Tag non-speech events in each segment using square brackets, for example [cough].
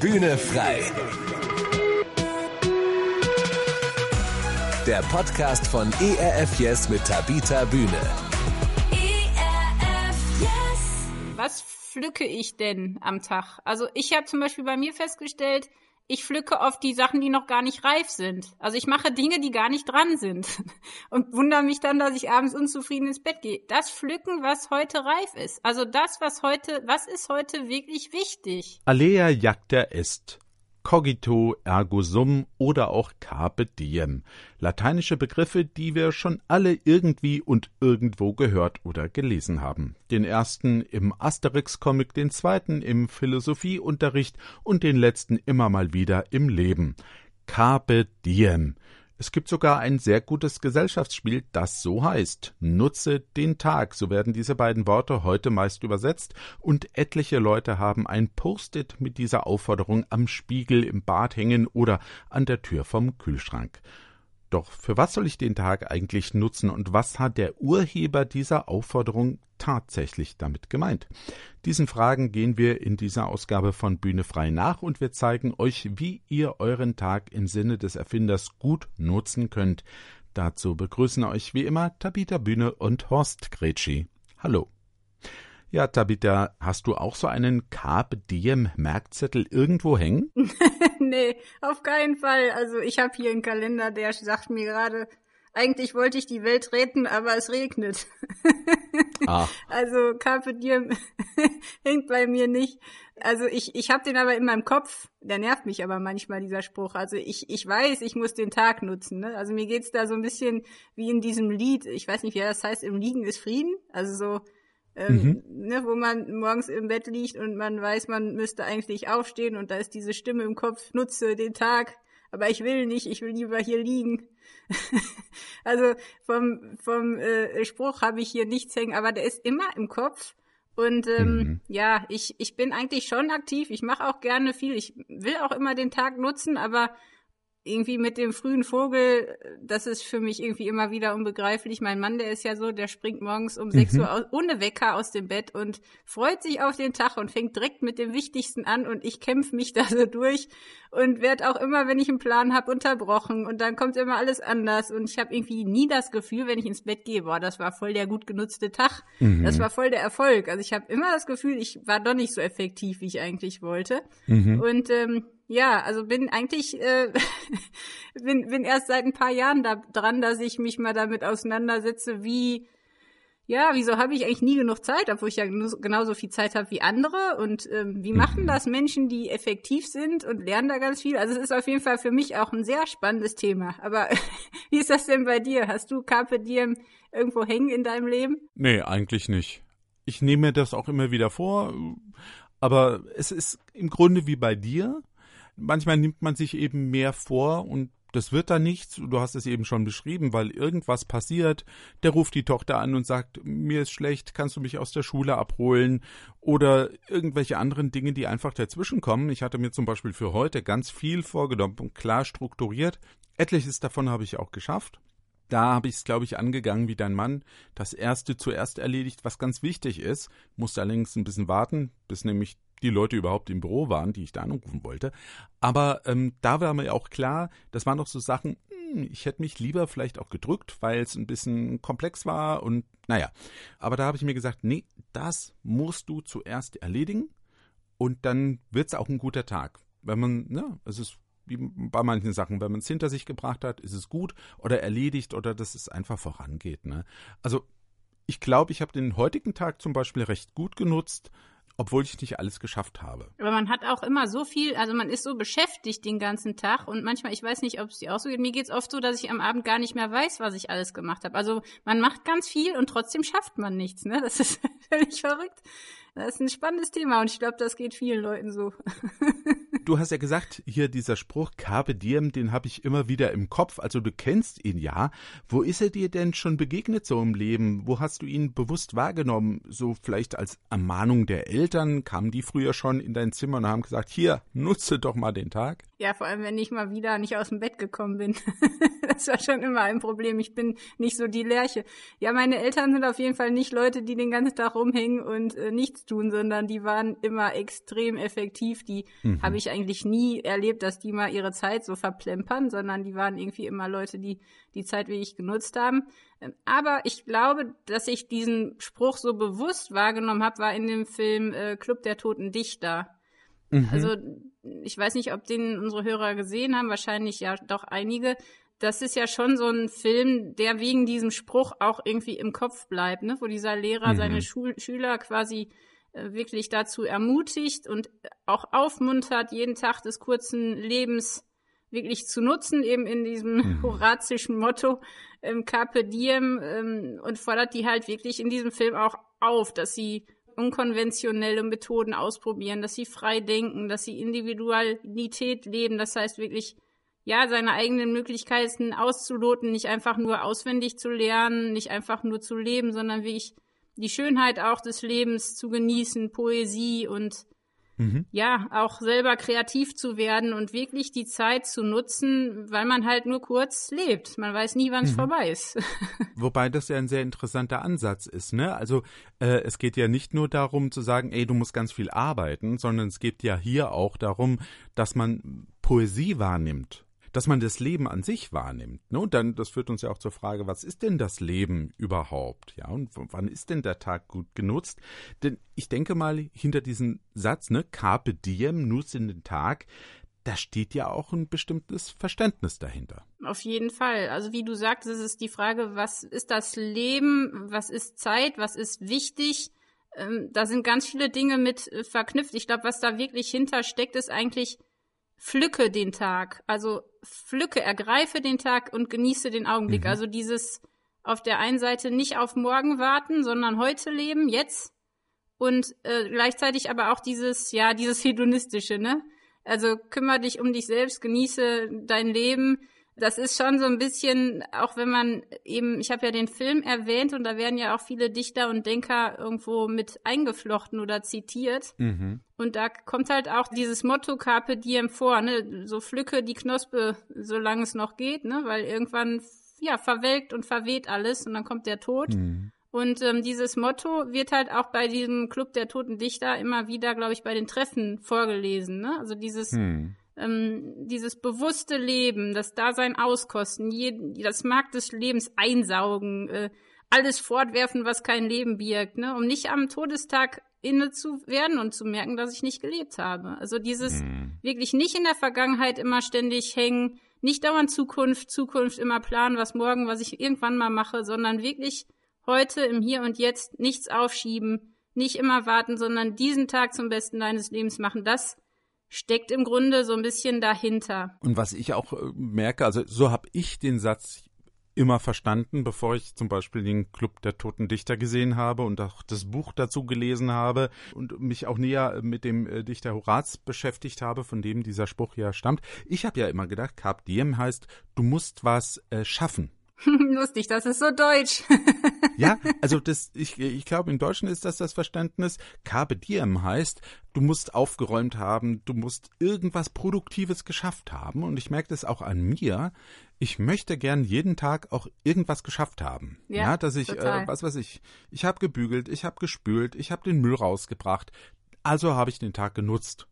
Bühne frei. Der Podcast von ERF Yes mit Tabita Bühne. ERF Yes. was pflücke ich denn am Tag? Also ich habe zum Beispiel bei mir festgestellt, ich pflücke oft die Sachen, die noch gar nicht reif sind. Also ich mache Dinge, die gar nicht dran sind [laughs] und wundere mich dann, dass ich abends unzufrieden ins Bett gehe. Das Pflücken, was heute reif ist. Also das, was heute, was ist heute wirklich wichtig? Alea jacta est. Cogito ergo sum oder auch carpe diem. Lateinische Begriffe, die wir schon alle irgendwie und irgendwo gehört oder gelesen haben. Den ersten im Asterix-Comic, den zweiten im Philosophieunterricht und den letzten immer mal wieder im Leben. Carpe diem. Es gibt sogar ein sehr gutes Gesellschaftsspiel, das so heißt. Nutze den Tag. So werden diese beiden Worte heute meist übersetzt und etliche Leute haben ein Post-it mit dieser Aufforderung am Spiegel im Bad hängen oder an der Tür vom Kühlschrank. Doch für was soll ich den Tag eigentlich nutzen und was hat der Urheber dieser Aufforderung tatsächlich damit gemeint? Diesen Fragen gehen wir in dieser Ausgabe von Bühne frei nach und wir zeigen euch, wie ihr euren Tag im Sinne des Erfinders gut nutzen könnt. Dazu begrüßen euch wie immer Tabita Bühne und Horst Gretschi. Hallo. Ja, Tabita, hast du auch so einen Carpe Diem Merkzettel irgendwo hängen? [laughs] nee, auf keinen Fall. Also ich habe hier einen Kalender, der sagt mir gerade, eigentlich wollte ich die Welt retten, aber es regnet. [laughs] Ah. Also Carpe Diem [laughs] hängt bei mir nicht. Also ich, ich habe den aber in meinem Kopf. Der nervt mich aber manchmal, dieser Spruch. Also ich, ich weiß, ich muss den Tag nutzen. Ne? Also mir geht's da so ein bisschen wie in diesem Lied. Ich weiß nicht, wie das heißt. Im Liegen ist Frieden. Also so, ähm, ne, wo man morgens im Bett liegt und man weiß, man müsste eigentlich aufstehen und da ist diese Stimme im Kopf, nutze den Tag. Aber ich will nicht, ich will lieber hier liegen. [laughs] also vom, vom äh, Spruch habe ich hier nichts hängen, aber der ist immer im Kopf. Und ähm, Mhm. ja, ich, ich bin eigentlich schon aktiv. Ich mache auch gerne viel. Ich will auch immer den Tag nutzen, aber irgendwie mit dem frühen Vogel, das ist für mich irgendwie immer wieder unbegreiflich. Mein Mann, der ist ja so, der springt morgens um 6 Uhr aus, ohne Wecker aus dem Bett und freut sich auf den Tag und fängt direkt mit dem Wichtigsten an und ich kämpfe mich [laughs] da so durch und werde auch immer, wenn ich einen Plan habe, unterbrochen und dann kommt immer alles anders und ich habe irgendwie nie das Gefühl, wenn ich ins Bett gehe, boah, das war voll der gut genutzte Tag, das war voll der Erfolg. Also ich habe immer das Gefühl, ich war doch nicht so effektiv, wie ich eigentlich wollte. Und ähm, ja, also bin eigentlich äh, [laughs] bin, bin erst seit ein paar Jahren da dran, dass ich mich mal damit auseinandersetze, wie ja, wieso habe ich eigentlich nie genug Zeit, obwohl ich ja genauso viel Zeit habe wie andere und ähm, wie machen das Menschen, die effektiv sind und lernen da ganz viel. Also es ist auf jeden Fall für mich auch ein sehr spannendes Thema. Aber [laughs] wie ist das denn bei dir? Hast du Carpe Diem irgendwo hängen in deinem Leben? Nee, eigentlich nicht. Ich nehme mir das auch immer wieder vor, aber es ist im Grunde wie bei dir. Manchmal nimmt man sich eben mehr vor und das wird dann nichts. Du hast es eben schon beschrieben, weil irgendwas passiert. Der ruft die Tochter an und sagt, mir ist schlecht, kannst du mich aus der Schule abholen? Oder irgendwelche anderen Dinge, die einfach dazwischen kommen. Ich hatte mir zum Beispiel für heute ganz viel vorgenommen und klar strukturiert. Etliches davon habe ich auch geschafft. Da habe ich es, glaube ich, angegangen wie dein Mann. Das erste zuerst erledigt, was ganz wichtig ist. Musste allerdings ein bisschen warten, bis nämlich die Leute überhaupt im Büro waren, die ich da anrufen wollte. Aber ähm, da war mir auch klar, das waren noch so Sachen, hm, ich hätte mich lieber vielleicht auch gedrückt, weil es ein bisschen komplex war und naja. Aber da habe ich mir gesagt, nee, das musst du zuerst erledigen und dann wird's auch ein guter Tag. Wenn man, ne, es ist wie bei manchen Sachen, wenn man es hinter sich gebracht hat, ist es gut oder erledigt oder dass es einfach vorangeht. Ne? Also ich glaube, ich habe den heutigen Tag zum Beispiel recht gut genutzt, obwohl ich nicht alles geschafft habe. Aber man hat auch immer so viel, also man ist so beschäftigt den ganzen Tag und manchmal, ich weiß nicht, ob es dir auch so geht, mir geht's oft so, dass ich am Abend gar nicht mehr weiß, was ich alles gemacht habe. Also man macht ganz viel und trotzdem schafft man nichts, ne? Das ist [laughs] völlig verrückt. Das ist ein spannendes Thema und ich glaube, das geht vielen Leuten so. [laughs] Du hast ja gesagt, hier dieser Spruch Carpe Diem, den habe ich immer wieder im Kopf, also du kennst ihn ja. Wo ist er dir denn schon begegnet so im Leben? Wo hast du ihn bewusst wahrgenommen? So vielleicht als Ermahnung der Eltern? Kamen die früher schon in dein Zimmer und haben gesagt, hier, nutze doch mal den Tag? Ja, vor allem, wenn ich mal wieder nicht aus dem Bett gekommen bin. [laughs] das war schon immer ein Problem. Ich bin nicht so die Lerche. Ja, meine Eltern sind auf jeden Fall nicht Leute, die den ganzen Tag rumhängen und äh, nichts tun, sondern die waren immer extrem effektiv. Die habe ich eigentlich eigentlich nie erlebt, dass die mal ihre Zeit so verplempern, sondern die waren irgendwie immer Leute, die die Zeit wirklich genutzt haben. Ähm, aber ich glaube, dass ich diesen Spruch so bewusst wahrgenommen habe, war in dem Film äh, Club der Toten Dichter. Mhm. Also ich weiß nicht, ob den unsere Hörer gesehen haben, wahrscheinlich ja doch einige. Das ist ja schon so ein Film, der wegen diesem Spruch auch irgendwie im Kopf bleibt, ne? wo dieser Lehrer mhm. seine Schul Schüler quasi wirklich dazu ermutigt und auch aufmuntert, jeden Tag des kurzen Lebens wirklich zu nutzen, eben in diesem mhm. [laughs] horazischen Motto ähm, Carpe Diem ähm, und fordert die halt wirklich in diesem Film auch auf, dass sie unkonventionelle Methoden ausprobieren, dass sie frei denken, dass sie Individualität leben, das heißt wirklich ja, seine eigenen Möglichkeiten auszuloten, nicht einfach nur auswendig zu lernen, nicht einfach nur zu leben, sondern wirklich die Schönheit auch des Lebens zu genießen, Poesie und mhm. ja, auch selber kreativ zu werden und wirklich die Zeit zu nutzen, weil man halt nur kurz lebt. Man weiß nie, wann es mhm. vorbei ist. [laughs] Wobei das ja ein sehr interessanter Ansatz ist, ne? Also äh, es geht ja nicht nur darum zu sagen, ey, du musst ganz viel arbeiten, sondern es geht ja hier auch darum, dass man Poesie wahrnimmt dass man das Leben an sich wahrnimmt. Ne? Und dann, das führt uns ja auch zur Frage, was ist denn das Leben überhaupt? Ja, und wann ist denn der Tag gut genutzt? Denn ich denke mal, hinter diesem Satz, ne, Carpe diem, nutze den Tag, da steht ja auch ein bestimmtes Verständnis dahinter. Auf jeden Fall. Also wie du sagst, es ist die Frage, was ist das Leben, was ist Zeit, was ist wichtig? Ähm, da sind ganz viele Dinge mit äh, verknüpft. Ich glaube, was da wirklich hintersteckt, ist eigentlich pflücke den Tag. Also pflücke, ergreife den Tag und genieße den Augenblick. Mhm. Also dieses auf der einen Seite nicht auf morgen warten, sondern heute leben, jetzt. Und äh, gleichzeitig aber auch dieses, ja, dieses [laughs] hedonistische, ne? Also kümmere dich um dich selbst, genieße dein Leben das ist schon so ein bisschen, auch wenn man eben, ich habe ja den Film erwähnt und da werden ja auch viele Dichter und Denker irgendwo mit eingeflochten oder zitiert. Mhm. Und da kommt halt auch dieses Motto Carpe Diem vor, ne? So pflücke die Knospe, solange es noch geht, ne? Weil irgendwann, ja, verwelkt und verweht alles und dann kommt der Tod. Mhm. Und ähm, dieses Motto wird halt auch bei diesem Club der Toten Dichter immer wieder, glaube ich, bei den Treffen vorgelesen. Ne? Also dieses mhm ähm, dieses bewusste Leben, das Dasein auskosten, jeden, das Markt des Lebens einsaugen, äh, alles fortwerfen, was kein Leben birgt, ne, um nicht am Todestag inne zu werden und zu merken, dass ich nicht gelebt habe. Also dieses mhm. wirklich nicht in der Vergangenheit immer ständig hängen, nicht dauernd Zukunft, Zukunft immer planen, was morgen, was ich irgendwann mal mache, sondern wirklich heute im Hier und Jetzt nichts aufschieben, nicht immer warten, sondern diesen Tag zum Besten deines Lebens machen. Das steckt im Grunde so ein bisschen dahinter. Und was ich auch äh, merke, also so habe ich den Satz immer verstanden, bevor ich zum Beispiel den Club der Toten Dichter gesehen habe und auch das Buch dazu gelesen habe und mich auch näher mit dem äh, Dichter Horaz beschäftigt habe, von dem dieser Spruch ja stammt. Ich habe ja immer gedacht, Carpe Diem heißt, du musst was äh, schaffen. [laughs] Lustig, das ist so deutsch. [laughs] ja, also das, ich, ich glaube, in Deutschen ist das das Verständnis. Carpe diem heißt, du musst aufgeräumt haben, du musst irgendwas Produktives geschafft haben. Und ich merke das auch an mir. Ich möchte gern jeden Tag auch irgendwas geschafft haben. Ja, ja dass ich, äh, was weiß ich, ich habe gebügelt, ich habe gespült, ich habe den Müll rausgebracht. Also habe ich den Tag genutzt.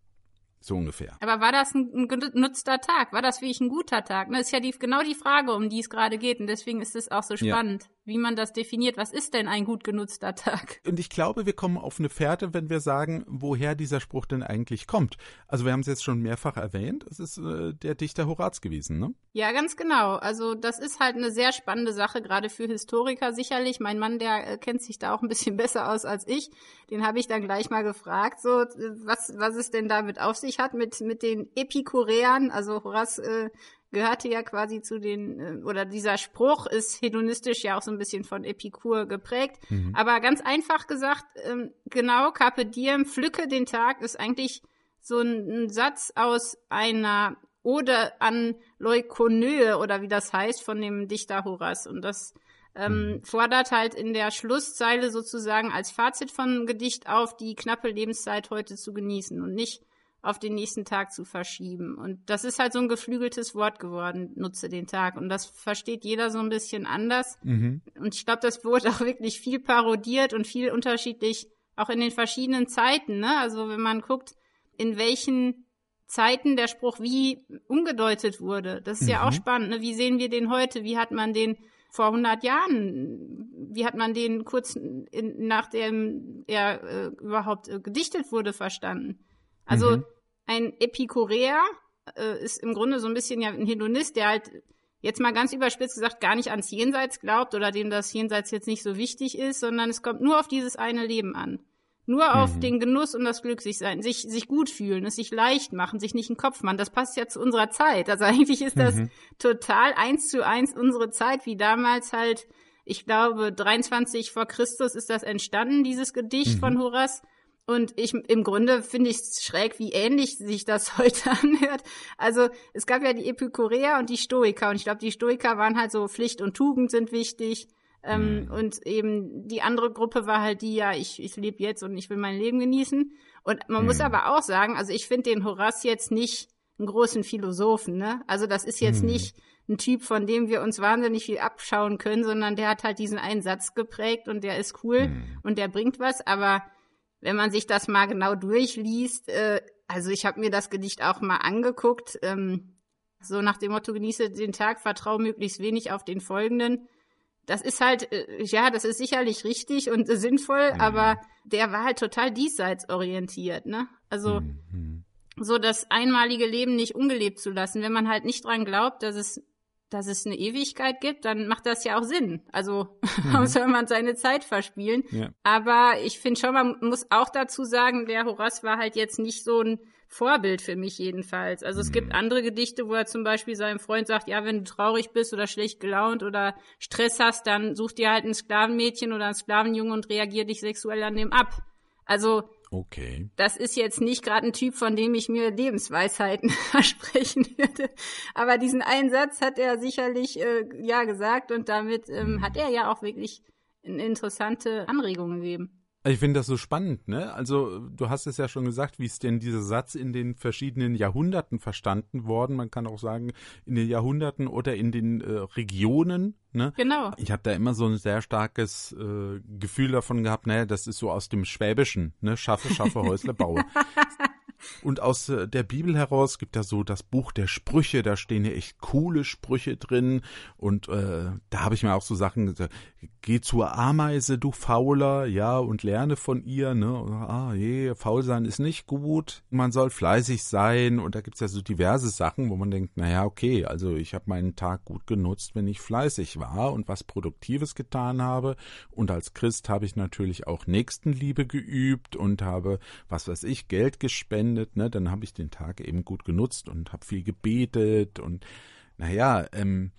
So ungefähr. Aber war das ein, ein genutzter Tag? War das wirklich ein guter Tag? Das ne, ist ja die, genau die Frage, um die es gerade geht. Und deswegen ist es auch so spannend, ja. Wie man das definiert. Was ist denn ein gut genutzter Tag? Und ich glaube, wir kommen auf eine Fährte, wenn wir sagen, woher dieser Spruch denn eigentlich kommt. Also wir haben es jetzt schon mehrfach erwähnt. Es ist äh, der Dichter Horaz gewesen, ne? Ja, ganz genau. Also das ist halt eine sehr spannende Sache, gerade für Historiker sicherlich. Mein Mann, der äh, kennt sich da auch ein bisschen [laughs] besser aus als ich. Den habe ich dann gleich mal gefragt, so was, was es denn damit auf sich hat mit, mit den Epikureern. Also Horaz äh, gehörte ja quasi zu den, äh, oder dieser Spruch ist hedonistisch ja auch so ein bisschen von Epikur geprägt. Mhm. Aber ganz einfach gesagt, ähm, genau, Carpe Diem, pflücke den Tag, ist eigentlich so ein, Satz aus einer Ode an Leukonöe oder wie das heißt von dem Dichter Horaz. Und das ähm, mhm. fordert halt in der Schlusszeile sozusagen als Fazit vom Gedicht auf, die knappe Lebenszeit heute zu genießen und nicht auf den nächsten Tag zu verschieben. Und das ist halt so ein geflügeltes Wort geworden, nutze den Tag. Und das versteht jeder so ein bisschen anders. Mhm. Und ich glaube, das wurde auch wirklich viel parodiert und viel unterschiedlich, auch in den verschiedenen Zeiten. Ne? Also wenn man guckt, in welchen Zeiten der Spruch wie umgedeutet wurde. Das ist mhm. ja auch mhm. spannend. Ne? Wie sehen wir den heute? Wie hat man den vor 100 Jahren, wie hat man den kurz in, nachdem er äh, überhaupt äh, gedichtet wurde, verstanden? Also mhm. Ein Epikureer äh, ist im Grunde so ein bisschen ja ein Hedonist, der halt jetzt mal ganz überspitzt gesagt gar nicht ans Jenseits glaubt oder dem das Jenseits jetzt nicht so wichtig ist, sondern es kommt nur auf dieses eine Leben an. Nur auf mhm. den Genuss und das Glück sich sein, sich, sich gut fühlen, es sich leicht machen, sich nicht einen Kopf machen. Das passt ja zu unserer Zeit. Also [laughs] eigentlich ist das mhm. total eins zu eins unsere Zeit, wie damals halt, ich glaube, 23 vor Christus ist das entstanden, dieses Gedicht mhm. von Horace. Und ich, im Grunde finde ich es schräg, wie ähnlich sich das [laughs] heute anhört. Also, es gab ja die Epikureer und die Stoiker. Und ich glaube, die Stoiker waren halt so, Pflicht und Tugend sind wichtig. Ähm, mhm. Und eben die andere Gruppe war halt die, ja, ich, ich lebe jetzt und ich will mein Leben genießen. Und man mhm. muss aber auch sagen, also ich finde den Horace jetzt nicht einen großen Philosophen, ne? Also das ist jetzt mhm. nicht ein Typ, von dem wir uns wahnsinnig viel abschauen können, sondern der hat halt diesen einen Satz geprägt und der ist cool mhm. und der bringt was. Aber wenn man sich das mal genau durchliest, äh, also ich habe mir das Gedicht auch mal angeguckt, ähm, so nach dem Motto, genieße den Tag, vertraue möglichst wenig auf den folgenden das ist halt, äh, ja, das ist sicherlich richtig und äh, [laughs] sinnvoll, mhm. aber der war halt total diesseits orientiert, ne? Also mhm. so das einmalige Leben nicht ungelebt zu lassen. Wenn man halt nicht dran glaubt, dass es, dass es eine Ewigkeit gibt, dann macht das ja auch Sinn. Also [laughs] mhm. warum soll man seine Zeit verspielen? Ja. Aber ich finde schon, man muss auch dazu sagen, der Horace war halt jetzt nicht so ein Vorbild für mich jedenfalls. Also es gibt mhm. andere Gedichte, wo er zum Beispiel seinem Freund sagt, ja, wenn du traurig bist oder schlecht gelaunt oder Stress hast, dann such dir halt ein Sklavenmädchen oder ein Sklavenjunge und reagier dich sexuell an dem ab. Also Okay. Das ist jetzt nicht gerade ein Typ, von dem ich mir Lebensweisheiten [laughs] versprechen würde. Aber diesen einen Satz hat er sicherlich äh, ja gesagt und damit ähm, hat er ja auch wirklich eine interessante Anregung gegeben. Ich finde das so spannend, ne? Also, du hast es ja schon gesagt, wie ist denn dieser Satz in den verschiedenen Jahrhunderten verstanden worden? Man kann auch sagen, in den Jahrhunderten oder in den äh, Regionen, ne? Genau. Ich habe da immer so ein sehr starkes äh, Gefühl davon gehabt, naja, das ist so aus dem Schwäbischen, ne? Schaffe, schaffe, Häusle baue. [laughs] Und aus äh, der Bibel heraus gibt da so das Buch der Sprüche, da stehen ja echt coole Sprüche drin. Und äh, da habe ich mir auch so Sachen gesagt, geh zur Ameise, du Fauler, ja, und lerne von ihr, ne? Ah, je, faul sein ist nicht gut, man soll fleißig sein. Und da gibt's ja so diverse Sachen, wo man denkt, naja, okay, also ich habe meinen Tag gut genutzt, wenn ich fleißig war und was Produktives getan habe. Und als Christ habe ich natürlich auch Nächstenliebe geübt und habe, was weiß ich, Geld gespendet ne, dann habe ich den Tag eben gut genutzt und habe viel gebetet und naja, ähm,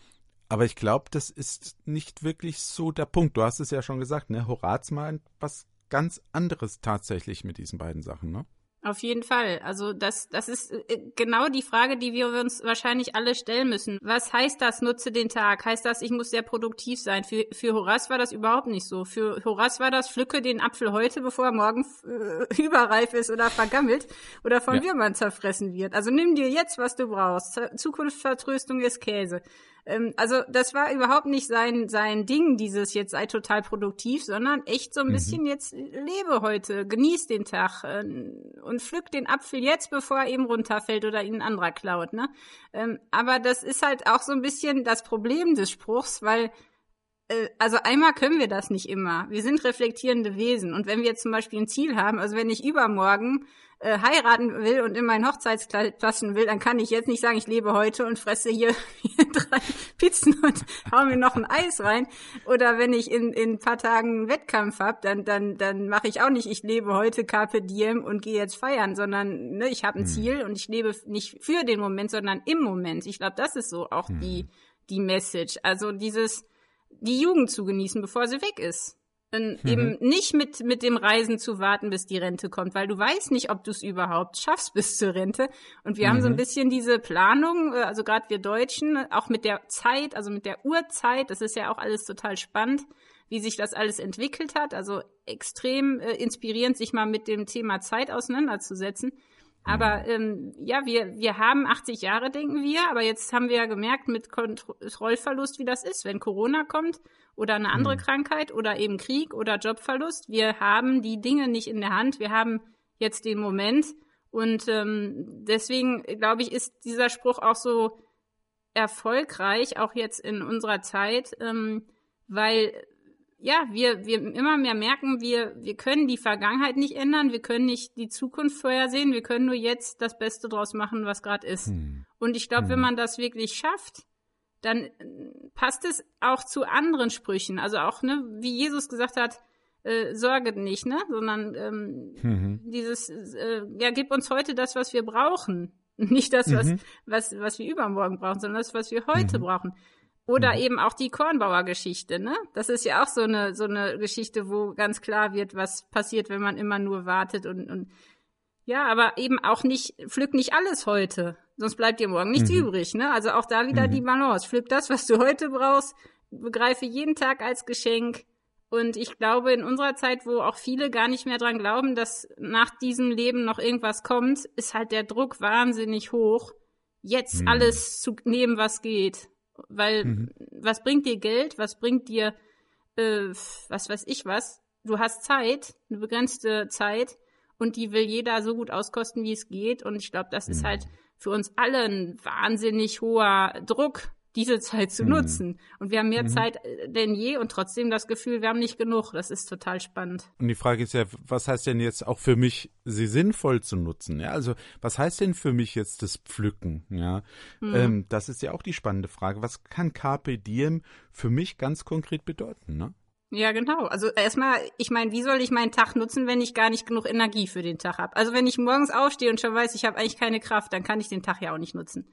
aber ich glaube, das ist nicht wirklich so der Punkt. Du hast es ja schon gesagt, ne? Horaz meint was ganz anderes tatsächlich mit diesen beiden Sachen, ne? Auf jeden Fall. Also das, das ist äh, genau die Frage, die wir uns wahrscheinlich alle stellen müssen. Was heißt das, nutze den Tag? Heißt das, ich muss sehr produktiv sein? Für, für Horace war das überhaupt nicht so. Für Horace war das, pflücke den Apfel heute, bevor er morgen äh, [laughs] überreif ist oder vergammelt oder von ja. Würmern zerfressen wird. Also nimm dir jetzt, was du brauchst. Zukunftsvertröstung ist Käse. Ähm, also das war überhaupt nicht sein, sein Ding, dieses jetzt sei total produktiv, sondern echt so ein mhm. bisschen jetzt lebe heute, genieß den Tag äh, und pflück den Apfel jetzt, bevor er eben runterfällt oder ihn ein anderer klaut. Ne? Ähm, aber das ist halt auch so ein bisschen das Problem des Spruchs, weil also einmal können wir das nicht immer. Wir sind reflektierende Wesen. Und wenn wir jetzt zum Beispiel ein Ziel haben, also wenn ich übermorgen äh, heiraten will und in mein Hochzeitskleid passen will, dann kann ich jetzt nicht sagen, ich lebe heute und fresse hier, [laughs] hier drei Pizzen und hau mir noch ein Eis rein. Oder wenn ich in, in ein paar Tagen einen Wettkampf hab, dann, dann, dann mache ich auch nicht, ich lebe heute Carpe Diem und gehe jetzt feiern, sondern ne, ich habe ein hm. Ziel und ich lebe nicht für den Moment, sondern im Moment. Ich glaube, das ist so auch hm. die, die Message. Also dieses, die Jugend zu genießen, bevor sie weg ist. Mhm. Eben nicht mit, mit dem Reisen zu warten, bis die Rente kommt, weil du weißt nicht, ob du es überhaupt schaffst bis zur Rente. Und wir mhm. haben so ein mhm. bisschen diese Planung, äh, also gerade wir Deutschen, auch mit der Zeit, also mit der Uhrzeit, das ist ja auch alles total spannend, wie sich das alles entwickelt hat. Also extrem äh, inspirierend, sich mal mit dem Thema Zeit auseinanderzusetzen. Aber mhm. ähm, ja, wir, wir haben 80 Jahre, denken wir, aber jetzt haben wir ja gemerkt mit Kontrollverlust, wie das ist, wenn Corona kommt oder eine andere mhm. Krankheit oder eben Krieg oder Jobverlust. Wir haben die Dinge nicht in der Hand. Wir haben jetzt den Moment Und ähm, deswegen, glaube ich, ist dieser Spruch auch so erfolgreich, auch jetzt in unserer Zeit, ähm, weil ja, wir, wir immer mehr merken, wir, wir können die Vergangenheit nicht ändern, wir können nicht die Zukunft vorhersehen, wir können nur jetzt das Beste draus machen, was gerade ist. Hm. Und ich glaube, hm. wenn man das wirklich schafft, dann äh, passt es auch zu anderen Sprüchen. Also auch, ne, wie Jesus gesagt hat, äh, sorget nicht, ne? Sondern ähm, mhm. dieses, äh, ja, gib uns heute das, was wir brauchen. [laughs] Nicht das, was, mhm. was, was wir übermorgen brauchen, sondern das, was wir heute mhm. brauchen. Oder mhm. eben auch die Kornbauer-Geschichte, ne? Das ist ja auch so eine, so eine Geschichte, wo ganz klar wird, was passiert, wenn man immer nur wartet und, und ja, aber eben auch nicht, pflück nicht alles heute, sonst bleibt dir morgen nichts mhm. übrig, ne? Also auch da wieder mhm. die Balance. Pflück das, was du heute brauchst, begreife jeden Tag als Geschenk. Und ich glaube, in unserer Zeit, wo auch viele gar nicht mehr dran glauben, dass nach diesem Leben noch irgendwas kommt, ist halt der Druck wahnsinnig hoch, jetzt mhm. alles zu nehmen, was geht. Weil mhm. was bringt dir Geld? Was bringt dir, äh, was weiß ich was? Du hast Zeit, eine begrenzte Zeit und die will jeder so gut auskosten, wie es geht. Und ich glaube, das mhm. ist halt für uns alle ein wahnsinnig hoher Druck, diese Zeit zu mhm. nutzen. Und wir haben mehr mhm. Zeit äh, denn je und trotzdem das Gefühl, wir haben nicht genug. Das ist total spannend. Und die Frage ist ja, was heißt denn jetzt auch für mich, sie sinnvoll zu nutzen? Ja, also was heißt denn für mich jetzt das Pflücken? Ja, mhm. ähm, das ist ja auch die spannende Frage. Was kann Carpe Diem für mich ganz konkret bedeuten? Ne? Ja, genau. Also erstmal, ich meine, wie soll ich meinen Tag nutzen, wenn ich gar nicht genug Energie für den Tag habe? Also wenn ich morgens aufstehe und schon weiß, ich habe eigentlich keine Kraft, dann kann ich den Tag ja auch nicht nutzen.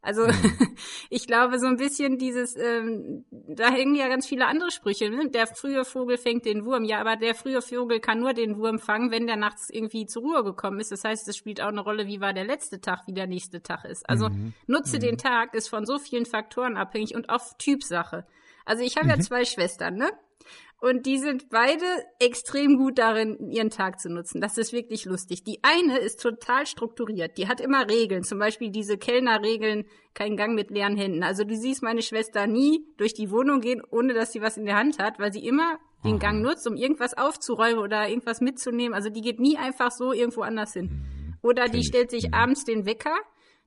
Also mhm. [laughs] ich glaube so ein bisschen dieses, ähm, da hängen ja ganz viele andere Sprüche. Ne? Der frühe Vogel fängt den Wurm. Ja, aber der frühe Vogel kann nur den Wurm fangen, wenn der nachts irgendwie zur Ruhe gekommen ist. Das heißt, es spielt auch eine Rolle, wie war der letzte Tag, wie der nächste Tag ist. Also mhm. nutze mhm. den Tag ist von so vielen Faktoren abhängig und auf Typsache. Also ich habe mhm. ja zwei Schwestern, ne? Und die sind beide extrem gut darin, ihren Tag zu nutzen. Das ist wirklich lustig. Die eine ist total strukturiert. Die hat immer Regeln. Zum Beispiel diese Kellnerregeln, kein Gang mit leeren Händen. Also du siehst meine Schwester nie durch die Wohnung gehen, ohne dass sie was in der Hand hat, weil sie immer den Aha. Gang nutzt, um irgendwas aufzuräumen oder irgendwas mitzunehmen. Also die geht nie einfach so irgendwo anders hin. Hm, oder die stellt sich abends den Wecker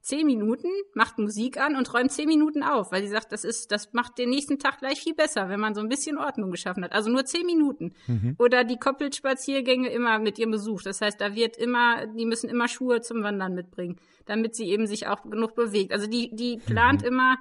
zehn Minuten, macht Musik an und räumt zehn Minuten auf, weil sie sagt, das ist, das macht den nächsten Tag gleich viel besser, wenn man so ein bisschen Ordnung geschaffen hat. Also nur zehn Minuten. Mhm. Oder die koppelt Spaziergänge immer mit ihrem Besuch. Das heißt, da wird immer, die müssen immer Schuhe zum Wandern mitbringen, damit sie eben sich auch genug bewegt. Also die, die plant mhm. immer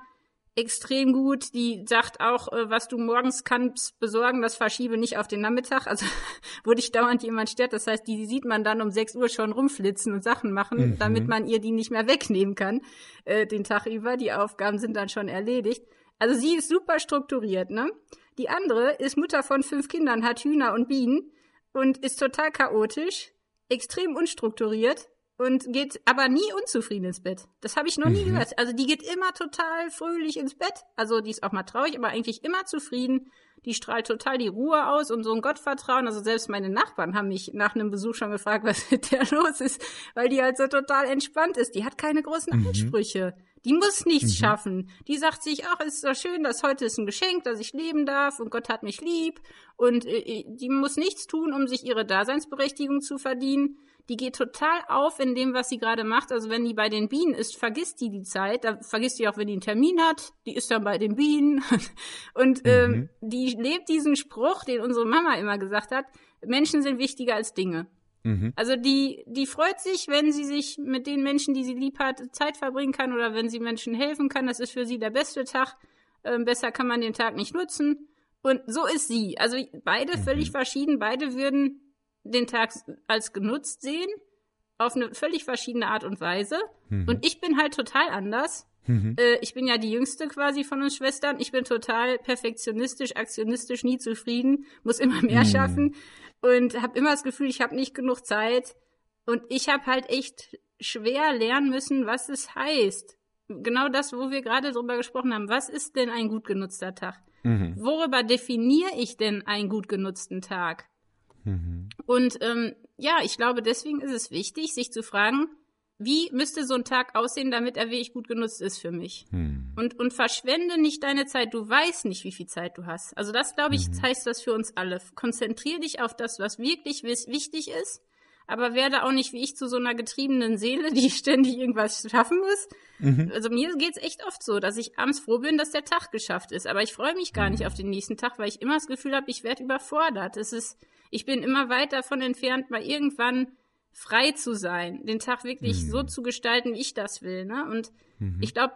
extrem gut. Die sagt auch, äh, was du morgens kannst besorgen, das verschiebe nicht auf den Nachmittag. Also, [laughs] wo dich dauernd jemand stört. Das heißt, die sieht man dann um 6 Uhr schon rumflitzen und Sachen machen, mhm. damit man ihr die nicht mehr wegnehmen kann, äh, den Tag über. Die Aufgaben sind dann schon erledigt. Also sie ist super strukturiert, ne? Die andere ist Mutter von fünf Kindern, hat Hühner und Bienen und ist total chaotisch, extrem unstrukturiert und geht aber nie unzufrieden ins Bett. Das habe ich noch nie mhm. gehört. Also die geht immer total fröhlich ins Bett. Also die ist auch mal traurig, aber eigentlich immer zufrieden. Die strahlt total die Ruhe aus und so ein Gottvertrauen. Also selbst meine Nachbarn haben mich nach einem Besuch schon gefragt, [laughs] was mit der los ist, weil die halt so total entspannt ist. Die hat keine großen mhm. Ansprüche. Die muss nichts mhm. schaffen. Die sagt sich, ach, ist so schön, dass heute ist ein Geschenk, dass ich leben darf und Gott hat mich lieb. Und äh, äh die muss nichts tun, um sich ihre Daseinsberechtigung zu verdienen die geht total auf in dem, was sie gerade macht. Also wenn die bei den Bienen ist, vergisst die die Zeit. Da vergisst die auch, wenn die einen Termin hat. Die ist dann bei den Bienen. [laughs] Und ähm, mhm. die lebt diesen Spruch, den unsere Mama immer gesagt hat. Menschen sind wichtiger als Dinge. Mhm. Also die, die freut sich, wenn sie sich mit den Menschen, die sie lieb hat, Zeit verbringen kann oder wenn sie Menschen helfen kann. Das ist für sie der beste Tag. Ähm, besser kann man den Tag nicht nutzen. Und so ist sie. Also beide mhm. völlig verschieden. Beide würden den Tag als genutzt sehen, auf eine völlig verschiedene Art und Weise. Mhm. Und ich bin halt total anders. Mhm. Äh, ich bin ja die jüngste quasi von uns Schwestern. Ich bin total perfektionistisch, aktionistisch, nie zufrieden, muss immer mehr mhm. schaffen und habe immer das Gefühl, ich habe nicht genug Zeit. Und ich habe halt echt schwer lernen müssen, was es heißt. Genau das, wo wir gerade drüber gesprochen haben. Was ist denn ein gut genutzter Tag? Mhm. Worüber definiere ich denn einen gut genutzten Tag? Mhm. Und ähm, ja, ich glaube, deswegen ist es wichtig, sich zu fragen, wie müsste so ein Tag aussehen, damit er wirklich gut genutzt ist für mich? Mhm. Und, und verschwende nicht deine Zeit. Du weißt nicht, wie viel Zeit du hast. Also das, glaube ich, mhm. heißt das für uns alle. Konzentrier dich auf das, was wirklich wichtig ist. Aber werde auch nicht wie ich zu so einer getriebenen Seele, die [laughs] ständig irgendwas schaffen muss. Mhm. Also mir geht's echt oft so, dass ich abends froh bin, dass der Tag geschafft ist. Aber ich freue mich gar nicht auf den nächsten Tag, weil ich immer das Gefühl habe, ich werde überfordert. Es ist, ich bin immer weit davon entfernt, mal irgendwann frei zu sein, den Tag wirklich mhm. so zu gestalten, wie ich das will. Ne? Und mhm. ich glaube,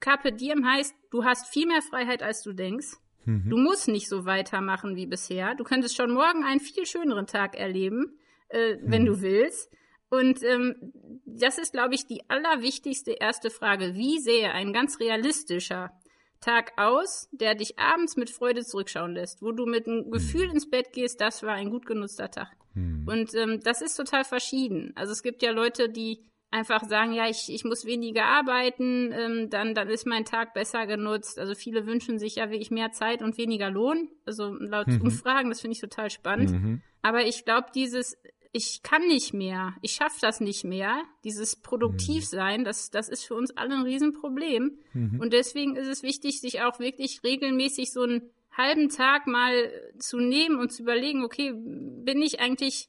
Carpe Diem heißt, du hast viel mehr Freiheit, als du denkst. Mhm. Du musst nicht so weitermachen wie bisher. Du könntest schon morgen einen viel schöneren Tag erleben, äh, wenn du mhm. willst. Und ähm, das ist, glaube ich, die allerwichtigste erste Frage. Wie sehe ein ganz realistischer Tag aus, der dich abends mit Freude zurückschauen lässt, wo du mit einem Gefühl mhm. ins Bett gehst, das war ein gut genutzter Tag. Mhm. Und ähm, das ist total verschieden. Also es gibt ja Leute, die einfach sagen, ja, ich, ich muss weniger arbeiten, ähm, dann, dann ist mein Tag besser genutzt. Also viele wünschen sich ja wirklich mehr Zeit und weniger Lohn. Also laut mhm. Umfragen, das finde ich total spannend. Mhm. Aber ich glaube, dieses, ich kann nicht mehr, ich schaffe das nicht mehr, dieses Produktivsein, mhm. das, das ist für uns alle ein Riesenproblem. Mhm. Und deswegen ist es wichtig, sich auch wirklich regelmäßig so einen halben Tag mal zu nehmen und zu überlegen, okay, bin ich eigentlich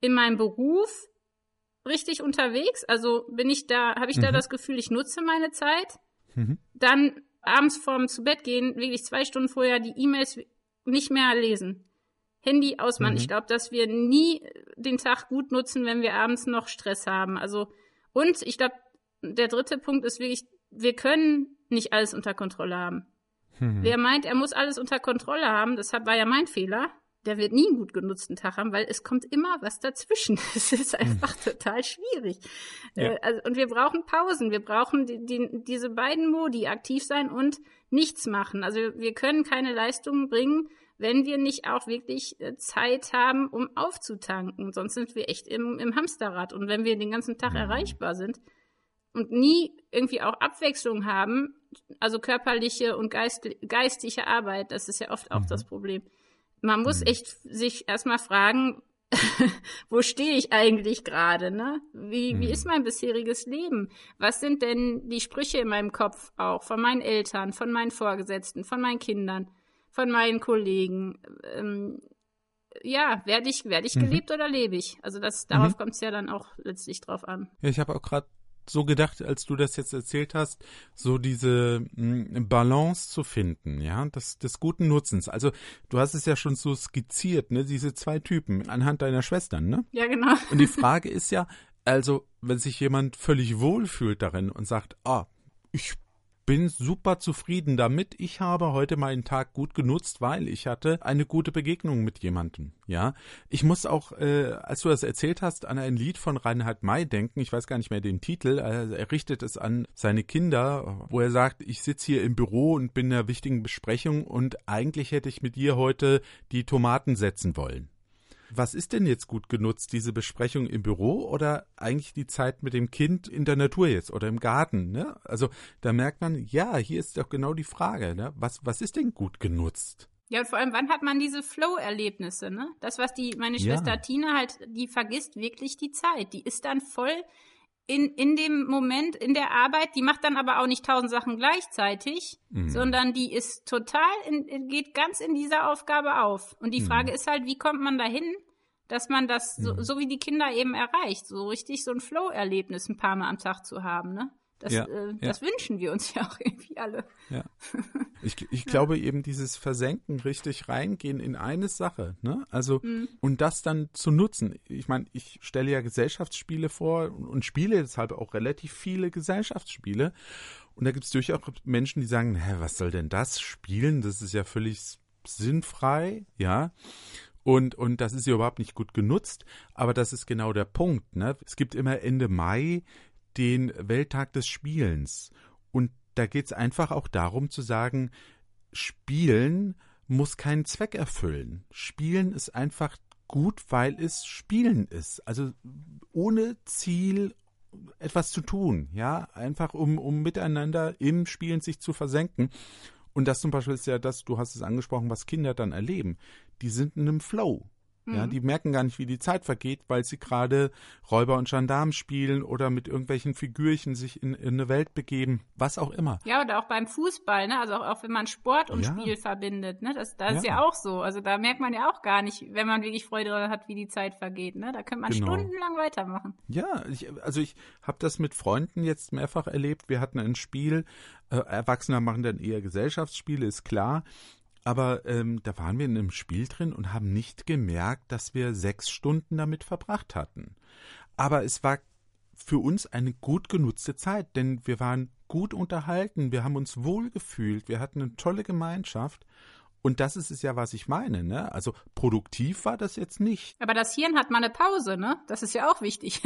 in meinem Beruf richtig unterwegs? Also bin ich da, habe ich mhm. da das Gefühl, ich nutze meine Zeit? Mhm. Dann abends vorm zu Bett gehen, wirklich zwei Stunden vorher die E-Mails nicht mehr lesen. Handy ausmachen. Mhm. Ich glaube, dass wir nie den Tag gut nutzen, wenn wir abends noch Stress haben. Also, und ich glaube, der dritte Punkt ist wirklich, wir können nicht alles unter Kontrolle haben. Mhm. Wer meint, er muss alles unter Kontrolle haben, das war ja mein Fehler der wird nie einen gut genutzten Tag haben, weil es kommt immer was dazwischen. [laughs] Es ist einfach mhm. total schwierig. Ja. Äh, also, und wir brauchen Pausen. Wir brauchen die, die, diese beiden Modi, aktiv sein und nichts machen. Also wir können keine Leistungen bringen, wenn wir nicht auch wirklich äh, Zeit haben, um aufzutanken. Sonst sind wir echt im, im Hamsterrad. Und wenn wir den ganzen Tag mhm. erreichbar sind und nie irgendwie auch Abwechslung haben, also körperliche und geist, geistige Arbeit, das ist ja oft auch mhm. das Problem man muss mhm. echt sich erstmal fragen, [laughs] wo stehe ich eigentlich gerade, ne? Wie, wie mhm. ist mein bisheriges Leben? Was sind denn die Sprüche in meinem Kopf auch von meinen Eltern, von meinen Vorgesetzten, von meinen Kindern, von meinen Kollegen? Ähm, ja, werde ich, werde ich mhm. gelebt oder lebe ich? Also das, darauf mhm. kommt es ja dann auch letztlich drauf an. Ja, ich habe auch gerade so gedacht, als du das jetzt erzählt hast, so diese mh, hm, Balance zu finden, ja, des, des guten Nutzens. Also du hast es ja schon so skizziert, ne, diese zwei Typen anhand deiner Schwestern, ne? Ja, genau. Und die Frage ist ja, also wenn sich jemand völlig wohlfühlt darin und sagt, ah, ich bin super zufrieden damit. Ich habe heute meinen Tag gut genutzt, weil ich hatte eine gute Begegnung mit jemandem. Ja, ich muss auch, äh, als du das erzählt hast, an ein Lied von Reinhard May denken. Ich weiß gar nicht mehr den Titel. Also er richtet es an seine Kinder, wo er sagt: Ich sitze hier im Büro und bin in einer wichtigen Besprechung und eigentlich hätte ich mit dir heute die Tomaten setzen wollen. Was ist denn jetzt gut genutzt? Diese Besprechung im Büro oder eigentlich die Zeit mit dem Kind in der Natur jetzt oder im Garten? Ne? Also da merkt man, ja, hier ist doch genau die Frage, ne? was, was ist denn gut genutzt? Ja, und vor allem, wann hat man diese Flow-Erlebnisse, ne? Das, was die, meine Schwester ja. Tina halt, die vergisst wirklich die Zeit. Die ist dann voll in, in dem Moment, in der Arbeit, die macht dann aber auch nicht tausend Sachen gleichzeitig, mhm. sondern die ist total, in, geht ganz in dieser Aufgabe auf. Und die mhm. Frage ist halt, wie kommt man dahin, dass man das, mhm. so, so wie die Kinder eben erreicht, so richtig so ein Flow-Erlebnis ein paar Mal am Tag zu haben, ne? Das, ja, äh, das ja. wünschen wir uns [laughs] ja auch irgendwie alle. Ja. [laughs] Ich, ich glaube eben dieses Versenken, richtig reingehen in eine Sache, ne? Also, mhm. und das dann zu nutzen. Ich meine, ich stelle ja Gesellschaftsspiele vor und, und spiele deshalb auch relativ viele Gesellschaftsspiele. Und da gibt es durchaus Menschen, die sagen, hä, was soll denn das spielen? Das ist ja völlig sinnfrei, ja. Und, und das ist ja überhaupt nicht gut genutzt, aber das ist genau der Punkt. Ne? Es gibt immer Ende Mai den Welttag des Spielens. Und da geht es einfach auch darum zu sagen, Spielen muss keinen Zweck erfüllen. Spielen ist einfach gut, weil es Spielen ist. Also ohne Ziel etwas zu tun, ja, einfach um, um miteinander im Spielen sich zu versenken. Und das zum Beispiel ist ja das, du hast es angesprochen, was Kinder dann erleben. Die sind in einem Flow. Ja, die merken gar nicht, wie die Zeit vergeht, weil sie gerade Räuber und Gendarm spielen oder mit irgendwelchen Figürchen sich in, in eine Welt begeben, was auch immer. Ja, oder auch beim Fußball, ne? Also auch, auch wenn man Sport und Ja. Spiel verbindet, ne? Das, das ist Ja. ja auch so. Also da merkt man ja auch gar nicht, wenn man wirklich Freude daran hat, wie die Zeit vergeht, ne? Da könnte man Genau. stundenlang weitermachen. Ja, ich, also ich habe das mit Freunden jetzt mehrfach erlebt. Wir hatten ein Spiel, äh, Erwachsene machen dann eher Gesellschaftsspiele, ist klar. Aber ähm, da waren wir in einem Spiel drin und haben nicht gemerkt, dass wir sechs Stunden damit verbracht hatten. Aber es war für uns eine gut genutzte Zeit, denn wir waren gut unterhalten, wir haben uns wohl gefühlt, wir hatten eine tolle Gemeinschaft. Und das ist es ja, was ich meine. Ne? Also produktiv war das jetzt nicht. Aber das Hirn hat mal eine Pause, ne? Das ist ja auch wichtig.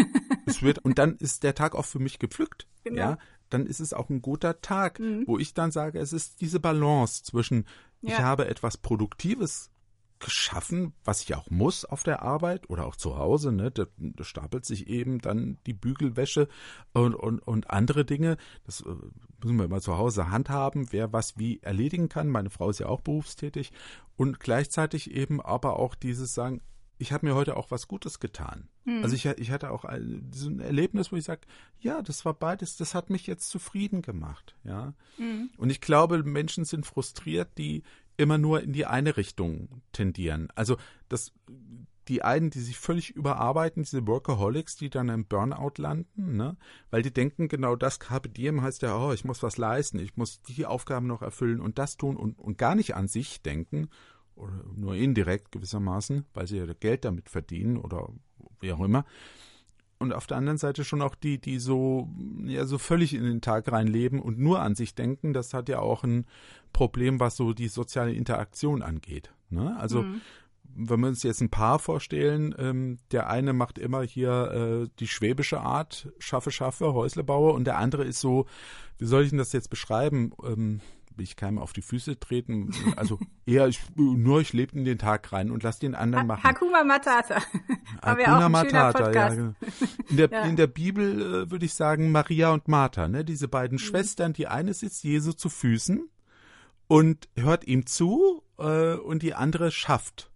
Es wird, und dann ist der Tag auch für mich gepflückt. Genau. Ja, dann ist es auch ein guter Tag, Mhm. wo ich dann sage, es ist diese Balance zwischen, ich Ja. habe etwas Produktives geschaffen, was ich auch muss auf der Arbeit oder auch zu Hause, ne? Da, da stapelt sich eben dann die Bügelwäsche und, und, und andere Dinge. Das äh, müssen wir immer zu Hause handhaben, wer was wie erledigen kann. Meine Frau ist ja auch berufstätig. Und gleichzeitig eben aber auch dieses sagen, ich habe mir heute auch was Gutes getan. Also ich, ich hatte auch ein, so ein Erlebnis, wo ich sage, ja, das war beides, das hat mich jetzt zufrieden gemacht, ja. Und ich glaube, Menschen sind frustriert, die immer nur in die eine Richtung tendieren. Also das, die einen, die sich völlig überarbeiten, diese Workaholics, die dann im Burnout landen, ne? weil die denken, genau das Carpe Diem heißt ja, oh, ich muss was leisten, ich muss die Aufgaben noch erfüllen und das tun und, und gar nicht an sich denken oder nur indirekt gewissermaßen, weil sie ja Geld damit verdienen oder wie auch immer. Und auf der anderen Seite schon auch die, die so, ja, so völlig in den Tag reinleben und nur an sich denken, das hat ja auch ein Problem, was so die soziale Interaktion angeht. Ne? Also, wenn wir uns jetzt ein Paar vorstellen, ähm, der eine macht immer hier äh, die schwäbische Art, schaffe, schaffe, Häuslebauer, und der andere ist so, wie soll ich denn das jetzt beschreiben? Ähm, ich keinem auf die Füße treten. Also [laughs] eher, ich, nur ich lebe in den Tag rein und lass den anderen machen. Hakuma Matata. Hakuna Matata, [laughs] ja. Genau. In der, [laughs] Ja. in der Bibel äh, würde ich sagen Maria und Martha, ne? diese Mhm. beiden Schwestern. Die eine sitzt Jesu zu Füßen und hört ihm zu äh, und die andere schafft.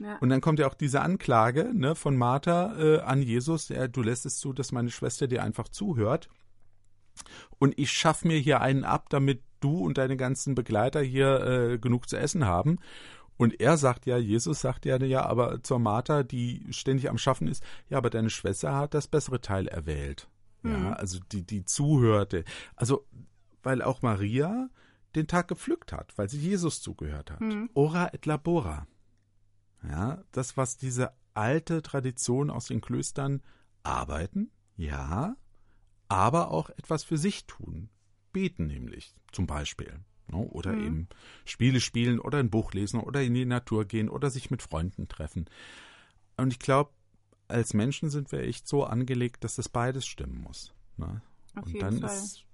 Ja. Und dann kommt ja auch diese Anklage ne, von Martha äh, an Jesus, ja, du lässt es zu, dass meine Schwester dir einfach zuhört. Und ich schaff mir hier einen ab, damit du und deine ganzen Begleiter hier äh, genug zu essen haben. Und er sagt ja, Jesus sagt ja, ja, aber zur Martha, die ständig am Schaffen ist, ja, aber deine Schwester hat das bessere Teil erwählt. Ja, also die, die zuhörte. Also, weil auch Maria den Tag gepflückt hat, weil sie Jesus zugehört hat. Ora et labora. Ja, das, was diese alte Tradition aus den Klöstern arbeiten, ja, aber auch etwas für sich tun. Beten nämlich, zum Beispiel. ne, Oder eben Spiele spielen oder ein Buch lesen oder in die Natur gehen oder sich mit Freunden treffen. Und ich glaube, als Menschen sind wir echt so angelegt, dass das beides stimmen muss. Ne? Und dann Fall. ist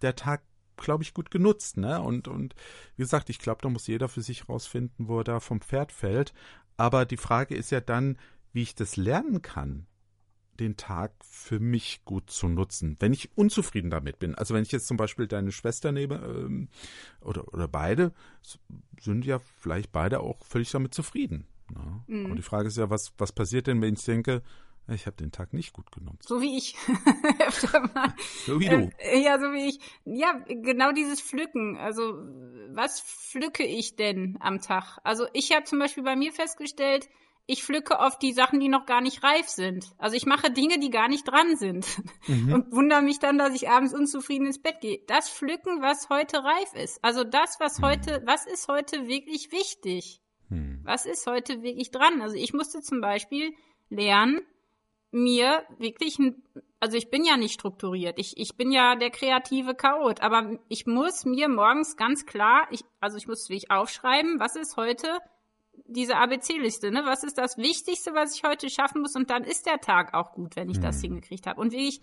der Tag, glaube ich, gut genutzt. Ne? Und, und wie gesagt, ich glaube, da muss jeder für sich rausfinden, wo er da vom Pferd fällt. Aber die Frage ist ja dann, wie ich das lernen kann, den Tag für mich gut zu nutzen, wenn ich unzufrieden damit bin. Also wenn ich jetzt zum Beispiel deine Schwester nehme ähm, oder, oder beide, sind ja vielleicht beide auch völlig damit zufrieden. Ne? Mhm. Aber die Frage ist ja, was, was passiert denn, wenn ich denke, ich habe den Tag nicht gut genutzt? So wie ich. [laughs] [laughs] So wie du. Ähm, ja, so wie ich. Ja, genau dieses Pflücken. Also, was pflücke ich denn am Tag? Also, ich habe zum Beispiel bei mir festgestellt, ich pflücke oft die Sachen, die noch gar nicht reif sind. Also ich mache Dinge, die gar nicht dran sind. Und wundere mich dann, dass ich abends unzufrieden ins Bett gehe. Das Pflücken, was heute reif ist. Also das, was heute, was ist heute wirklich wichtig? Hm. Was ist heute wirklich dran? Also ich musste zum Beispiel lernen, mir wirklich ein, also ich bin ja nicht strukturiert. Ich, ich bin ja der kreative Chaot, aber ich muss mir morgens ganz klar, ich, also ich muss wirklich aufschreiben, was ist heute diese ABC-Liste, ne? Was ist das Wichtigste, was ich heute schaffen muss? Und dann ist der Tag auch gut, wenn ich das hingekriegt habe. Und wirklich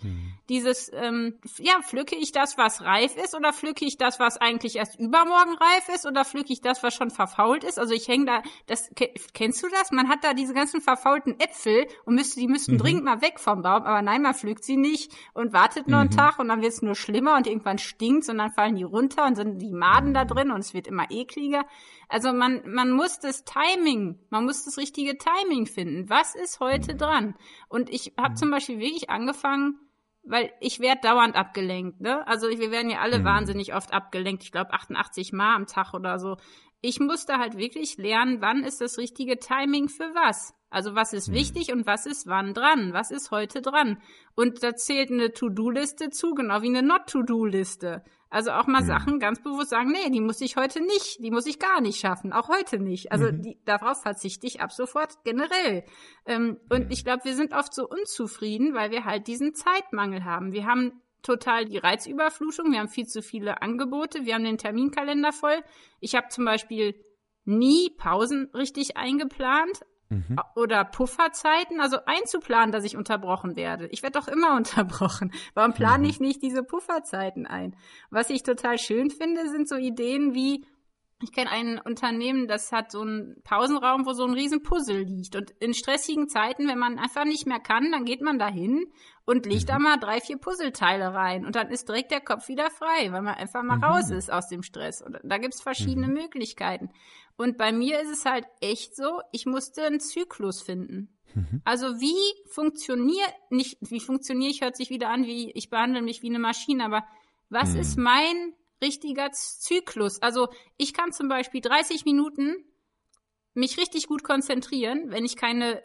dieses, ähm, ja, pflücke ich das, was reif ist, oder pflücke ich das, was eigentlich erst übermorgen reif ist, oder pflücke ich das, was schon verfault ist? Also ich hänge da, das ke- kennst du das? Man hat da diese ganzen verfaulten Äpfel und müsste, die müssten dringend mal weg vom Baum, aber nein, man pflückt sie nicht und wartet nur einen Tag und dann wird es nur schlimmer und irgendwann stinkt's und dann fallen die runter und sind die Maden da drin und es wird immer ekliger. Also man, man muss das Timing. Man muss das richtige Timing finden. Was ist heute dran? Und ich habe zum Beispiel wirklich angefangen, weil ich werde dauernd abgelenkt, ne? Also wir werden ja alle mhm. wahnsinnig oft abgelenkt. Ich glaube 88 Mal am Tag oder so. Ich musste halt wirklich lernen, wann ist das richtige Timing für was. Also was ist mhm. wichtig und was ist wann dran? Was ist heute dran? Und da zählt eine To-Do-Liste zu, genau wie eine Not-To-Do-Liste. Also auch mal mhm. Sachen ganz bewusst sagen, nee, die muss ich heute nicht, die muss ich gar nicht schaffen, auch heute nicht. Also mhm. die, darauf verzichte ich ab sofort generell. Ähm, und mhm. ich glaube, wir sind oft so unzufrieden, weil wir halt diesen Zeitmangel haben. Wir haben total die Reizüberflutung, wir haben viel zu viele Angebote, wir haben den Terminkalender voll. Ich habe zum Beispiel nie Pausen richtig eingeplant, Mhm. Oder Pufferzeiten, also einzuplanen, dass ich unterbrochen werde. Ich werde doch immer [laughs] unterbrochen. Warum plane mhm. ich nicht diese Pufferzeiten ein? Was ich total schön finde, sind so Ideen wie, ich kenne ein Unternehmen, das hat so einen Pausenraum, wo so ein riesen Puzzle liegt. Und in stressigen Zeiten, wenn man einfach nicht mehr kann, dann geht man da hin und legt mhm. da mal drei, vier Puzzleteile rein. Und dann ist direkt der Kopf wieder frei, weil man einfach mal mhm. raus ist aus dem Stress. Und da gibt's verschiedene mhm. Möglichkeiten. Und bei mir ist es halt echt so, ich musste einen Zyklus finden. Mhm. Also wie funktioniert, nicht, wie funktioniere ich, hört sich wieder an, wie ich behandle mich wie eine Maschine, aber was mhm. ist mein richtiger Zyklus? Also ich kann zum Beispiel 30 Minuten mich richtig gut konzentrieren, wenn ich keine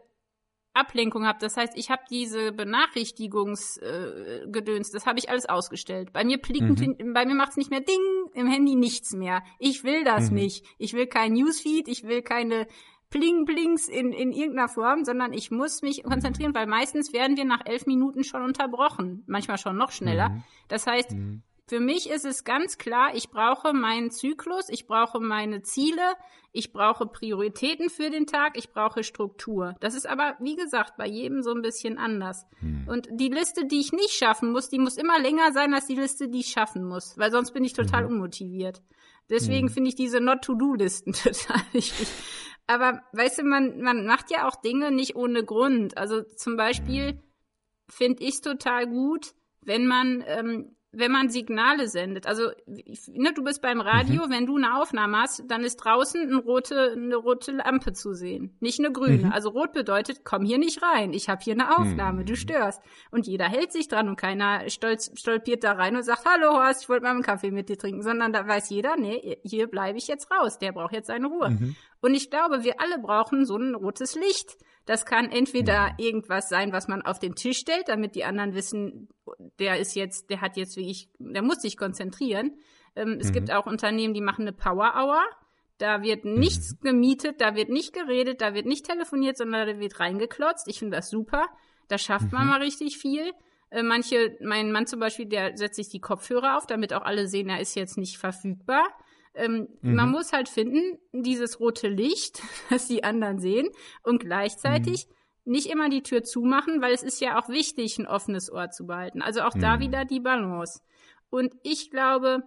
Ablenkung habe. Das heißt, ich habe diese Benachrichtigungsgedöns, äh, das habe ich alles ausgestellt. Bei mir plicken, mhm. bei mir macht's nicht mehr Ding, im Handy nichts mehr. Ich will das mhm. nicht. Ich will kein Newsfeed, ich will keine Pling-Blings in, in irgendeiner Form, sondern ich muss mich konzentrieren, weil meistens werden wir nach elf Minuten schon unterbrochen, manchmal schon noch schneller. Mhm. Das heißt, mhm. Für mich ist es ganz klar, ich brauche meinen Zyklus, ich brauche meine Ziele, ich brauche Prioritäten für den Tag, ich brauche Struktur. Das ist aber, wie gesagt, bei jedem so ein bisschen anders. Hm. Und die Liste, die ich nicht schaffen muss, die muss immer länger sein als die Liste, die ich schaffen muss, weil sonst bin ich total mhm. unmotiviert. Deswegen mhm. finde ich diese Not-to-Do-Listen [laughs] total wichtig. Aber weißt du, man, man macht ja auch Dinge nicht ohne Grund. Also zum Beispiel hm. finde ich es total gut, wenn man ähm, wenn man Signale sendet. Also ne, du bist beim Radio, mhm. wenn du eine Aufnahme hast, dann ist draußen eine rote, eine rote Lampe zu sehen, nicht eine grüne. Mhm. Also rot bedeutet, komm hier nicht rein, ich habe hier eine Aufnahme, mhm. du störst. Und jeder hält sich dran und keiner stolz, stolpiert da rein und sagt, hallo Horst, ich wollte mal einen Kaffee mit dir trinken, sondern da weiß jeder, nee, hier bleibe ich jetzt raus, der braucht jetzt seine Ruhe. Und ich glaube, wir alle brauchen so ein rotes Licht. Das kann entweder mhm. irgendwas sein, was man auf den Tisch stellt, damit die anderen wissen, der ist jetzt, der hat jetzt wirklich, der muss sich konzentrieren. Ähm, es mhm. gibt auch Unternehmen, die machen eine Power Hour. Da wird mhm. nichts gemietet, da wird nicht geredet, da wird nicht telefoniert, sondern da wird reingeklotzt. Ich finde das super. Da schafft man mhm. mal richtig viel. Äh, manche, mein Mann zum Beispiel, der setzt sich die Kopfhörer auf, damit auch alle sehen, er ist jetzt nicht verfügbar. Ähm, mhm. Man muss halt finden, dieses rote Licht, [laughs] das die anderen sehen und gleichzeitig mhm. nicht immer die Tür zumachen, weil es ist ja auch wichtig, ein offenes Ohr zu behalten. Also auch mhm. da wieder die Balance. Und ich glaube,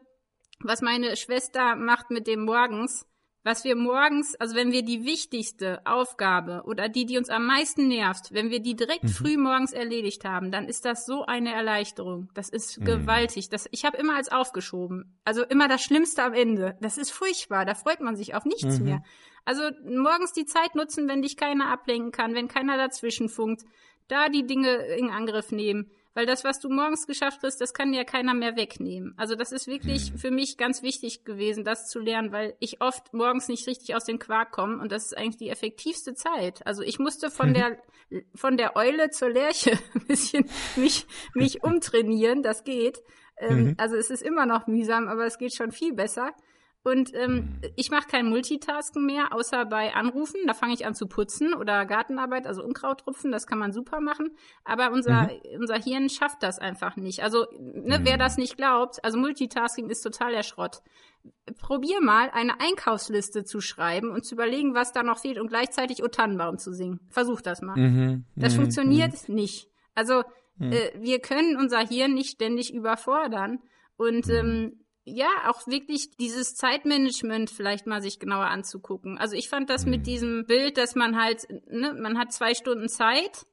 was meine Schwester macht mit dem Morgens, was wir morgens, also wenn wir die wichtigste Aufgabe oder die, die uns am meisten nervt, wenn wir die direkt mhm. früh morgens erledigt haben, dann ist das so eine Erleichterung. Das ist mhm. gewaltig. Das, ich habe immer als aufgeschoben. Also immer das Schlimmste am Ende. Das ist furchtbar. Da freut man sich auf nichts mhm. mehr. Also morgens die Zeit nutzen, wenn dich keiner ablenken kann, wenn keiner dazwischen funkt, da die Dinge in Angriff nehmen. Weil das, was du morgens geschafft hast, das kann ja keiner mehr wegnehmen. Also das ist wirklich mhm. für mich ganz wichtig gewesen, das zu lernen, weil ich oft morgens nicht richtig aus dem Quark komme und das ist eigentlich die effektivste Zeit. Also ich musste von der [laughs] von der Eule zur Lerche [laughs] ein bisschen mich mich [laughs] umtrainieren. Das geht. Ähm, mhm. Also es ist immer noch mühsam, aber es geht schon viel besser. Und ähm, mhm. ich mache kein Multitasken mehr, außer bei Anrufen. Da fange ich an zu putzen oder Gartenarbeit, also Unkraut rupfen, das kann man super machen. Aber unser, mhm. unser Hirn schafft das einfach nicht. Also ne, mhm. wer das nicht glaubt, also Multitasking ist total der Schrott. Probier mal, eine Einkaufsliste zu schreiben und zu überlegen, was da noch fehlt und gleichzeitig O Tannenbaum zu singen. Versuch das mal. Mhm. Das mhm. funktioniert mhm. nicht. Also äh, wir können unser Hirn nicht ständig überfordern. Und ähm, ja, auch wirklich dieses Zeitmanagement vielleicht mal sich genauer anzugucken. Also ich fand das mit mhm. diesem Bild, dass man halt, ne, man hat zwei Stunden Zeit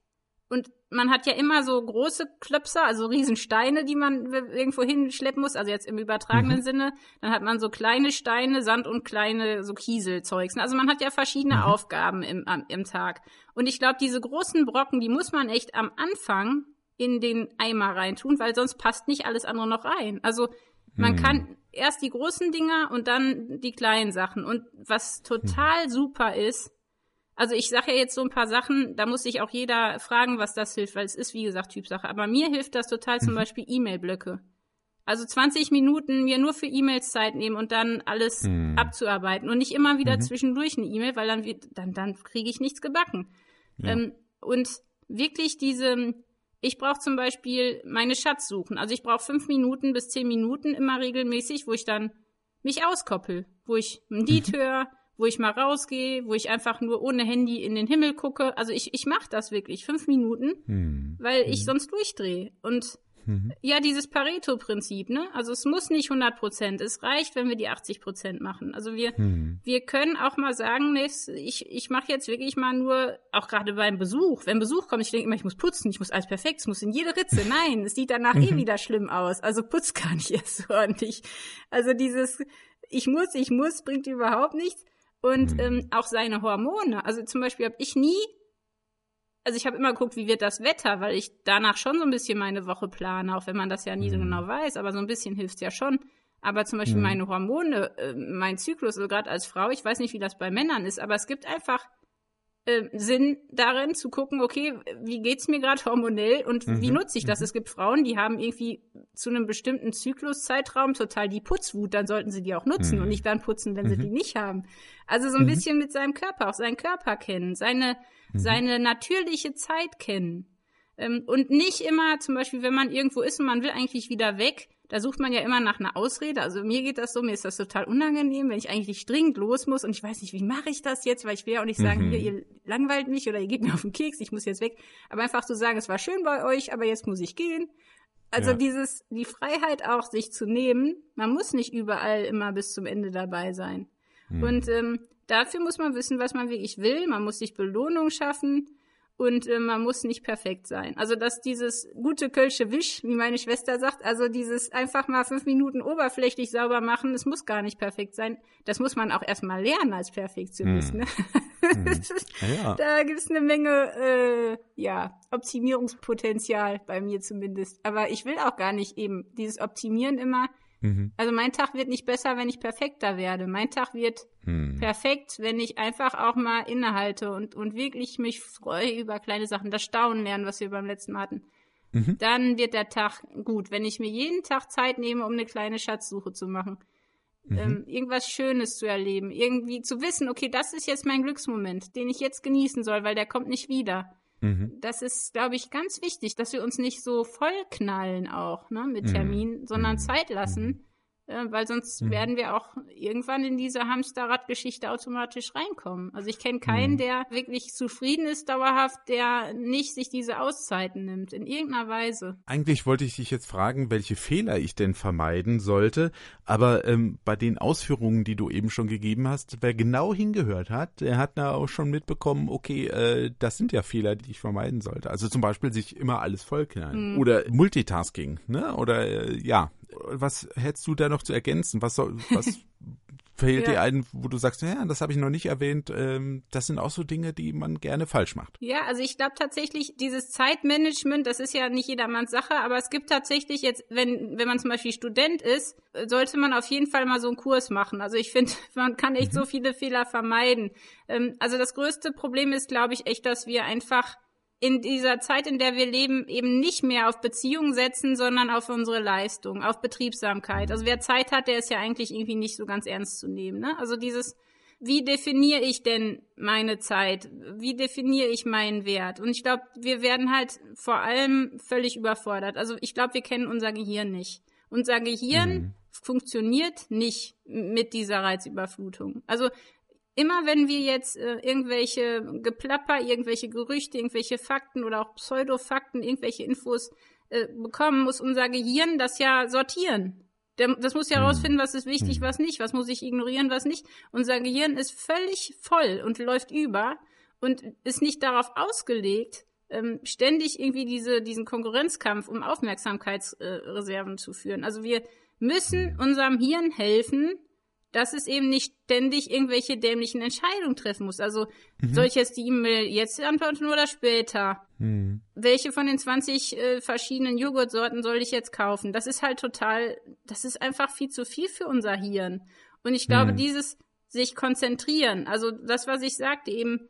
Und man hat ja immer so große Klöpser, also Riesensteine, die man irgendwo hinschleppen muss, also jetzt im übertragenen mhm. Sinne. Dann hat man so kleine Steine, Sand und kleine so Kieselzeugs. Also man hat ja verschiedene mhm. Aufgaben im, am, im Tag. Und ich glaube, diese großen Brocken, die muss man echt am Anfang in den Eimer reintun, weil sonst passt nicht alles andere noch rein. Also man mhm. kann erst die großen Dinger und dann die kleinen Sachen. Und was total mhm. super ist, also ich sage ja jetzt so ein paar Sachen, da muss sich auch jeder fragen, was das hilft, weil es ist, wie gesagt, Typsache. Aber mir hilft das total zum mhm. Beispiel E-Mail-Blöcke. Also 20 Minuten mir nur für E-Mails Zeit nehmen und dann alles mhm. abzuarbeiten und nicht immer wieder mhm. zwischendurch eine E-Mail, weil dann, dann, dann kriege ich nichts gebacken. Ja. Ähm, und wirklich diese, ich brauche zum Beispiel meine Schatzsuchen. Also ich brauche fünf Minuten bis zehn Minuten immer regelmäßig, wo ich dann mich auskoppel, wo ich ein Lied mhm. höre, wo ich mal rausgehe, wo ich einfach nur ohne Handy in den Himmel gucke. Also ich, ich mache das wirklich, fünf Minuten, hm. weil ich hm. sonst durchdrehe. Und mhm. ja, dieses Pareto-Prinzip, ne? Also es muss nicht 100 Prozent, es reicht, wenn wir die 80 Prozent machen. Also wir, hm. wir können auch mal sagen, nee, ich, ich mache jetzt wirklich mal nur, auch gerade beim Besuch, wenn Besuch kommt, ich denke immer, ich muss putzen, ich muss alles perfekt, es muss in jede Ritze. [laughs] Nein, es sieht danach eh mhm. wieder schlimm aus. Also putz gar nicht erst so ordentlich. Also dieses, ich muss, ich muss, bringt überhaupt nichts und mhm. ähm, auch seine Hormone. Also zum Beispiel habe ich nie, also ich habe immer geguckt, wie wird das Wetter, weil ich danach schon so ein bisschen meine Woche plane, auch wenn man das ja nie so mhm. genau weiß, aber so ein bisschen hilft's ja schon. Aber zum Beispiel mhm. meine Hormone, äh, mein Zyklus, also gerade als Frau, ich weiß nicht, wie das bei Männern ist, aber es gibt einfach äh, Sinn darin zu gucken, okay, wie geht's mir gerade hormonell und mhm. wie nutze ich das? Mhm. Es gibt Frauen, die haben irgendwie zu einem bestimmten Zykluszeitraum total die Putzwut, dann sollten sie die auch nutzen mhm. und nicht dann putzen, wenn sie die mhm. nicht haben. Also so ein mhm. bisschen mit seinem Körper, auch seinen Körper kennen, seine, mhm. seine natürliche Zeit kennen. Ähm, und nicht immer, zum Beispiel, wenn man irgendwo ist und man will eigentlich wieder weg, da sucht man ja immer nach einer Ausrede. Also mir geht das so, mir ist das total unangenehm, wenn ich eigentlich dringend los muss und ich weiß nicht, wie mache ich das jetzt, weil ich will ja auch nicht sagen, mhm. hier, ihr langweilt mich oder ihr geht mir auf den Keks, ich muss jetzt weg. Aber einfach zu sagen, es war schön bei euch, aber jetzt muss ich gehen. Also ja. dieses, die Freiheit auch, sich zu nehmen, man muss nicht überall immer bis zum Ende dabei sein. Mhm. Und ähm, dafür muss man wissen, was man wirklich will. Man muss sich Belohnung schaffen und äh, man muss nicht perfekt sein. Also dass dieses gute Kölsche Wisch, wie meine Schwester sagt, also dieses einfach mal fünf Minuten oberflächlich sauber machen, es muss gar nicht perfekt sein. Das muss man auch erstmal lernen als Perfektionist. Hm. Ne? Hm. [laughs] Ja. Da gibt's eine Menge äh, ja, Optimierungspotenzial bei mir zumindest. Aber ich will auch gar nicht eben dieses Optimieren immer Mhm. Also mein Tag wird nicht besser, wenn ich perfekter werde. Mein Tag wird mhm. perfekt, wenn ich einfach auch mal innehalte und, und wirklich mich freue über kleine Sachen, das Staunen lernen, was wir beim letzten Mal hatten. Mhm. Dann wird der Tag gut, wenn ich mir jeden Tag Zeit nehme, um eine kleine Schatzsuche zu machen. Mhm. Ähm, irgendwas Schönes zu erleben, irgendwie zu wissen, okay, das ist jetzt mein Glücksmoment, den ich jetzt genießen soll, weil der kommt nicht wieder. Mhm. Das ist, glaube ich, ganz wichtig, dass wir uns nicht so vollknallen auch ne, mit mhm. Terminen, sondern mhm. Zeit lassen mhm äh, weil sonst mhm. werden wir auch irgendwann in diese Hamsterradgeschichte automatisch reinkommen. Also ich kenne keinen, mhm. der wirklich zufrieden ist dauerhaft, der nicht sich diese Auszeiten nimmt, in irgendeiner Weise. Eigentlich wollte ich dich jetzt fragen, welche Fehler ich denn vermeiden sollte, aber ähm, bei den Ausführungen, die du eben schon gegeben hast, wer genau hingehört hat, der hat da auch schon mitbekommen, okay, äh, das sind ja Fehler, die ich vermeiden sollte. Also zum Beispiel sich immer alles vollknallen mhm. oder Multitasking, ne? Oder äh, ja, was hättest du da noch zu ergänzen? Was soll, was [laughs] fehlt ja. dir ein, wo du sagst, ja, das habe ich noch nicht erwähnt. Ähm, das sind auch so Dinge, die man gerne falsch macht. Ja, also ich glaube tatsächlich, dieses Zeitmanagement, das ist ja nicht jedermanns Sache, aber es gibt tatsächlich jetzt, wenn, wenn man zum Beispiel Student ist, sollte man auf jeden Fall mal so einen Kurs machen. Also ich finde, [laughs] man kann echt mhm. so viele Fehler vermeiden. Ähm, also das größte Problem ist, glaube ich, echt, dass wir einfach in dieser Zeit, in der wir leben, eben nicht mehr auf Beziehungen setzen, sondern auf unsere Leistung, auf Betriebsamkeit. Also wer Zeit hat, der ist ja eigentlich irgendwie nicht so ganz ernst zu nehmen. Ne? Also dieses, wie definiere ich denn meine Zeit? Wie definiere ich meinen Wert? Und ich glaube, wir werden halt vor allem völlig überfordert. Also ich glaube, wir kennen unser Gehirn nicht. Unser Gehirn mhm. funktioniert nicht mit dieser Reizüberflutung. Also immer wenn wir jetzt äh, irgendwelche Geplapper, irgendwelche Gerüchte, irgendwelche Fakten oder auch Pseudofakten, irgendwelche Infos äh, bekommen, muss unser Gehirn das ja sortieren. Der, das muss ja herausfinden, hm. was ist wichtig, hm. was nicht, was muss ich ignorieren, was nicht. Unser Gehirn ist völlig voll und läuft über und ist nicht darauf ausgelegt, ähm, ständig irgendwie diese, diesen Konkurrenzkampf um Aufmerksamkeitsreserven äh, zu führen. Also wir müssen unserem Hirn helfen, dass es eben nicht ständig irgendwelche dämlichen Entscheidungen treffen muss. Also mhm. soll ich jetzt die E-Mail jetzt antworten oder später? Mhm. Welche von den 20 äh, verschiedenen Joghurtsorten soll ich jetzt kaufen? Das ist halt total, das ist einfach viel zu viel für unser Hirn. Und ich glaube, mhm. dieses sich konzentrieren, also das, was ich sagte, eben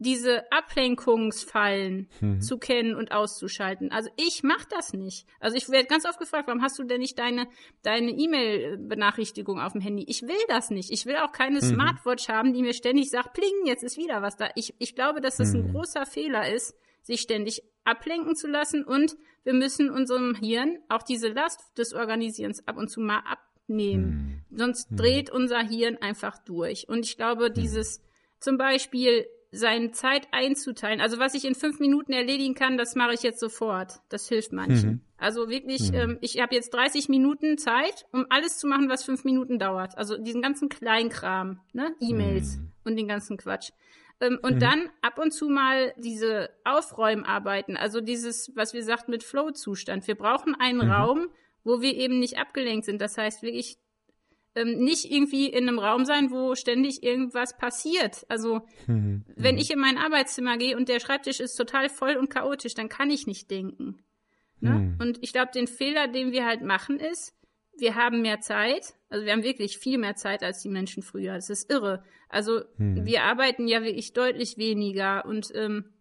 diese Ablenkungsfallen mhm. zu kennen und auszuschalten. Also ich mache das nicht. Also ich werde ganz oft gefragt, warum hast du denn nicht deine deine E-Mail-Benachrichtigung auf dem Handy? Ich will das nicht. Ich will auch keine mhm. Smartwatch haben, die mir ständig sagt, pling, jetzt ist wieder was da. Ich, ich glaube, dass das mhm. ein großer Fehler ist, sich ständig ablenken zu lassen und wir müssen unserem Hirn auch diese Last des Organisierens ab und zu mal abnehmen. Mhm. Sonst mhm. dreht unser Hirn einfach durch. Und ich glaube, mhm. dieses zum Beispiel seine Zeit einzuteilen. Also was ich in fünf Minuten erledigen kann, das mache ich jetzt sofort. Das hilft manchen. Mhm. Also wirklich, mhm. ähm, ich habe jetzt 30 Minuten Zeit, um alles zu machen, was fünf Minuten dauert. Also diesen ganzen Kleinkram, ne? E-Mails mhm. und den ganzen Quatsch. Ähm, und mhm. dann ab und zu mal diese Aufräumarbeiten, also dieses, was wir sagten mit Flow-Zustand. Wir brauchen einen mhm. Raum, wo wir eben nicht abgelenkt sind. Das heißt wirklich ähm, nicht irgendwie in einem Raum sein, wo ständig irgendwas passiert. Also mhm. wenn ich in mein Arbeitszimmer gehe und der Schreibtisch ist total voll und chaotisch, dann kann ich nicht denken. Ne? Mhm. Und ich glaube, den Fehler, den wir halt machen, ist, wir haben mehr Zeit, also wir haben wirklich viel mehr Zeit als die Menschen früher. Das ist irre. Also mhm. wir arbeiten ja wirklich deutlich weniger und ähm,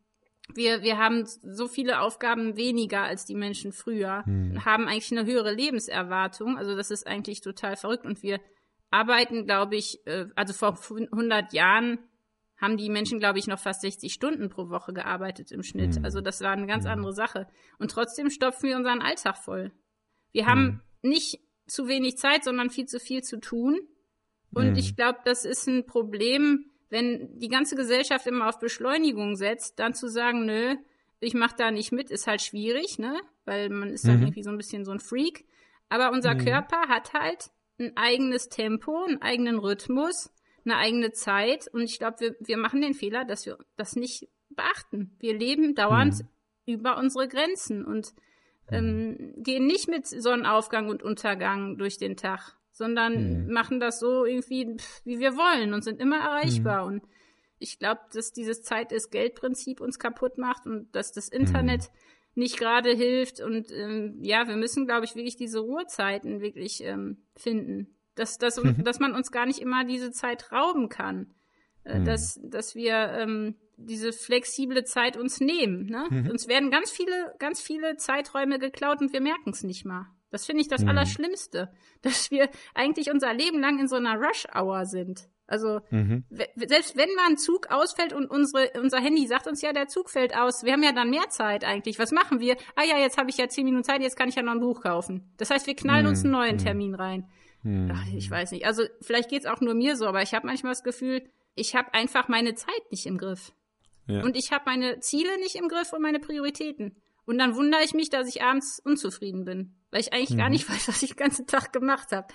wir, wir haben so viele Aufgaben weniger als die Menschen früher, hm. haben eigentlich eine höhere Lebenserwartung. Also das ist eigentlich total verrückt. Und wir arbeiten, glaube ich, äh, also vor 100 Jahren haben die Menschen, glaube ich, noch fast 60 Stunden pro Woche gearbeitet im Schnitt. Hm. Also das war eine ganz hm. andere Sache. Und trotzdem stopfen wir unseren Alltag voll. Wir haben hm. nicht zu wenig Zeit, sondern viel zu viel zu tun. Und hm. ich glaube, das ist ein Problem, wenn die ganze Gesellschaft immer auf Beschleunigung setzt, dann zu sagen, nö, ich mach da nicht mit, ist halt schwierig, ne? Weil man ist dann mhm. irgendwie so ein bisschen so ein Freak. Aber unser mhm. Körper hat halt ein eigenes Tempo, einen eigenen Rhythmus, eine eigene Zeit. Und ich glaube, wir, wir machen den Fehler, dass wir das nicht beachten. Wir leben dauernd mhm. über unsere Grenzen und ähm, gehen nicht mit Sonnenaufgang und Untergang durch den Tag sondern mhm. machen das so irgendwie, wie wir wollen und sind immer erreichbar. Mhm. Und ich glaube, dass dieses Zeit ist Geld-Prinzip uns kaputt macht und dass das Internet mhm. nicht gerade hilft. Und ähm, ja, wir müssen, glaube ich, wirklich diese Ruhezeiten wirklich ähm, finden. Dass, dass, [laughs] dass man uns gar nicht immer diese Zeit rauben kann. Äh, mhm. dass, dass wir ähm, diese flexible Zeit uns nehmen. Ne? [laughs] Uns werden ganz viele, ganz viele Zeiträume geklaut und wir merken es nicht mal. Das finde ich das mhm. Allerschlimmste, [laughs] dass wir eigentlich unser Leben lang in so einer Rush-Hour sind. Also mhm. selbst wenn mal ein Zug ausfällt und unsere, unser Handy sagt uns ja, der Zug fällt aus, wir haben ja dann mehr Zeit eigentlich. Was machen wir? Ah ja, jetzt habe ich ja zehn Minuten Zeit, jetzt kann ich ja noch ein Buch kaufen. Das heißt, wir knallen mhm. uns einen neuen mhm. Termin rein. Mhm. Ach, ich weiß nicht. Also vielleicht geht's auch nur mir so, aber ich habe manchmal das Gefühl, ich habe einfach meine Zeit nicht im Griff. Ja. Und ich habe meine Ziele nicht im Griff und meine Prioritäten. Und dann wundere ich mich, dass ich abends unzufrieden bin, weil ich eigentlich mhm. gar nicht [laughs] weiß, was ich den ganzen Tag gemacht habe.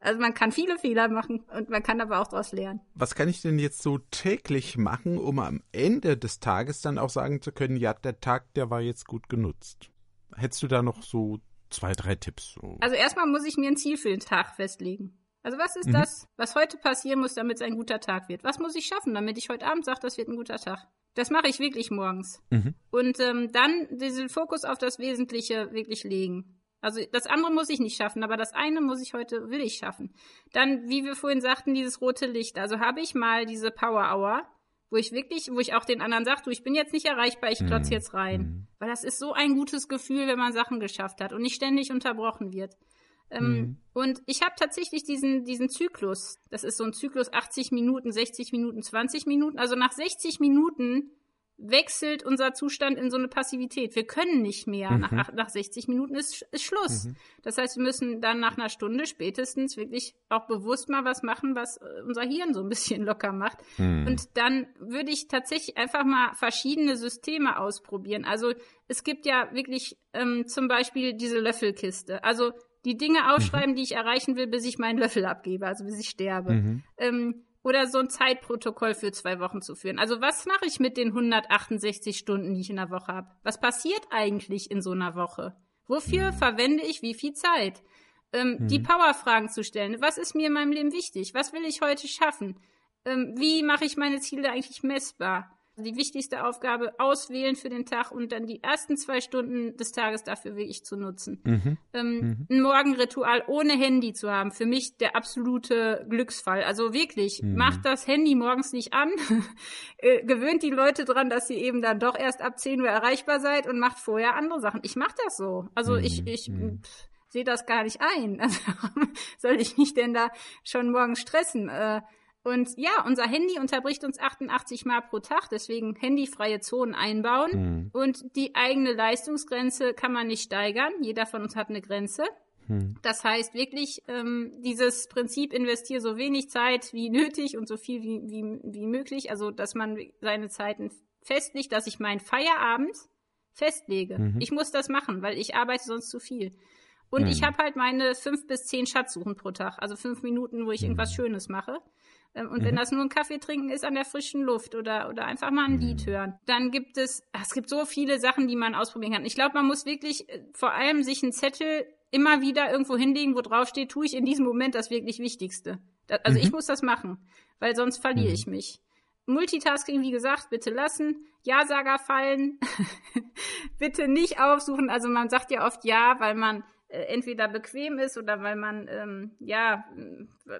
Also man kann viele Fehler machen und man kann aber auch daraus lernen. Was kann ich denn jetzt so täglich machen, um am Ende des Tages dann auch sagen zu können, ja, der Tag, der war jetzt gut genutzt? Hättest du da noch so zwei, drei Tipps? So? Also erstmal muss ich mir ein Ziel für den Tag festlegen. Also was ist mhm. das, was heute passieren muss, damit es ein guter Tag wird? Was muss ich schaffen, damit ich heute Abend sage, das wird ein guter Tag? Das mache ich wirklich morgens. Mhm. Und ähm, dann diesen Fokus auf das Wesentliche wirklich legen. Also das andere muss ich nicht schaffen, aber das eine muss ich heute, will ich schaffen. Dann, wie wir vorhin sagten, dieses rote Licht. Also habe ich mal diese Power Hour, wo ich wirklich, wo ich auch den anderen sage, du, ich bin jetzt nicht erreichbar, ich klotz mhm. jetzt rein. Mhm. Weil das ist so ein gutes Gefühl, wenn man Sachen geschafft hat und nicht ständig unterbrochen wird. Ähm, mhm. Und ich habe tatsächlich diesen, diesen Zyklus. Das ist so ein Zyklus 80 Minuten, 60 Minuten, 20 Minuten. Also nach 60 Minuten wechselt unser Zustand in so eine Passivität. Wir können nicht mehr. Mhm. Nach, nach 60 Minuten ist, ist Schluss. Mhm. Das heißt, wir müssen dann nach einer Stunde spätestens wirklich auch bewusst mal was machen, was äh, unser Hirn so ein bisschen [laughs] locker macht. Mhm. Und dann würde ich tatsächlich einfach mal verschiedene Systeme ausprobieren. Also es gibt ja wirklich ähm, zum Beispiel diese Löffelkiste. Also die Dinge aufschreiben, mhm. die ich erreichen will, bis ich meinen Löffel abgebe, also bis ich sterbe. Mhm. Ähm, oder so ein Zeitprotokoll für zwei Wochen zu führen. Also was mache ich mit den 168 Stunden, die ich in der Woche habe? Was passiert eigentlich in so einer Woche? Wofür mhm. verwende ich wie viel Zeit? Ähm, mhm. Die Powerfragen zu stellen. Was ist mir in meinem Leben wichtig? Was will ich heute schaffen? Ähm, wie mache ich meine Ziele eigentlich messbar? Die wichtigste Aufgabe auswählen für den Tag und dann die ersten zwei Stunden des Tages dafür wirklich zu nutzen. Mhm. Ähm, mhm. Ein Morgenritual ohne Handy zu haben, für mich der absolute Glücksfall. Also wirklich, mhm. macht das Handy morgens nicht an, [laughs] äh, gewöhnt die Leute dran, dass ihr eben dann doch erst ab 10 Uhr erreichbar seid und macht vorher andere Sachen. Ich mache das so. Also ich, mhm. ich mhm. sehe das gar nicht ein. [laughs] Also, soll ich mich denn da schon morgen stressen? Äh, und ja, unser Handy unterbricht uns 88 Mal pro Tag, deswegen handyfreie Zonen einbauen. Mhm. Und die eigene Leistungsgrenze kann man nicht steigern. Jeder von uns hat eine Grenze. Mhm. Das heißt wirklich, ähm, dieses Prinzip investiere so wenig Zeit wie nötig und so viel wie, wie, wie möglich. Also, dass man seine Zeiten festlegt, dass ich meinen Feierabend festlege. Mhm. Ich muss das machen, weil ich arbeite sonst zu viel. Und ich mhm. habe halt meine fünf bis zehn Schatzsuchen pro Tag, also fünf Minuten, wo ich irgendwas mhm. Schönes mache. Ähm, und mhm. wenn das nur ein Kaffee trinken ist an der frischen Luft oder, oder einfach mal ein mhm. Lied hören, dann gibt es, es gibt so viele Sachen, die man ausprobieren kann. Ich glaube, man muss wirklich äh, vor allem sich einen Zettel immer wieder irgendwo hinlegen, wo drauf steht, tue ich in diesem Moment das wirklich Wichtigste. also mhm. ich muss das machen, weil sonst verliere mhm. ich mich. Multitasking, wie gesagt, bitte lassen. Ja-Sager fallen. [laughs] bitte nicht aufsuchen. Also man sagt ja oft ja, weil man entweder bequem ist oder weil man ähm, ja,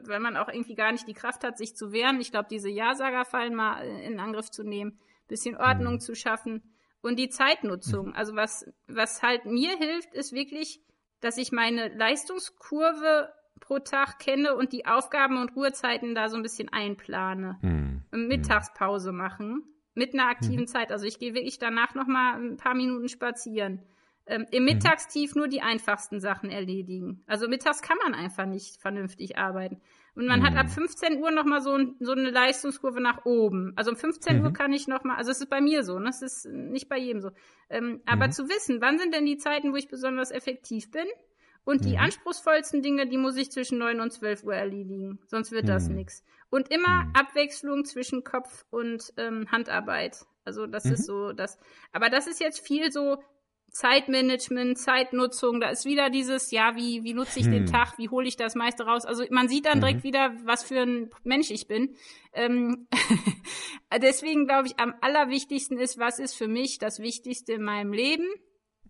weil man auch irgendwie gar nicht die Kraft hat, sich zu wehren. Ich glaube, diese Ja-Sager-Fallen mal äh, in Angriff zu nehmen, bisschen Ordnung mhm. zu schaffen und die Zeitnutzung. Mhm. Also was was halt mir hilft, ist wirklich, dass ich meine Leistungskurve pro Tag kenne und die Aufgaben und Ruhezeiten da so ein bisschen einplane. Mhm. Mittagspause machen mit einer aktiven mhm. Zeit. Also ich gehe wirklich danach noch mal ein paar Minuten spazieren ähm, im mhm. Mittagstief nur die einfachsten Sachen erledigen. Also mittags kann man einfach nicht vernünftig arbeiten. Und man mhm. hat ab 15 Uhr nochmal so, ein, so eine Leistungskurve nach oben. Also um 15 mhm. Uhr kann ich nochmal, also es ist bei mir so, ne? es ist nicht bei jedem so. Ähm, aber mhm. zu wissen, wann sind denn die Zeiten, wo ich besonders effektiv bin? Und die mhm. anspruchsvollsten Dinge, die muss ich zwischen 9 und 12 Uhr erledigen. Sonst wird das mhm. nichts. Und immer Abwechslung zwischen Kopf und ähm, Handarbeit. Also das ist so das. Aber das ist jetzt viel so Zeitmanagement, Zeitnutzung, da ist wieder dieses, ja, wie, wie nutze ich hm. den Tag, wie hole ich das meiste raus? Also man sieht dann direkt mhm. wieder, was für ein Mensch ich bin. Ähm, [laughs] deswegen glaube ich, am allerwichtigsten ist, was ist für mich das Wichtigste in meinem Leben?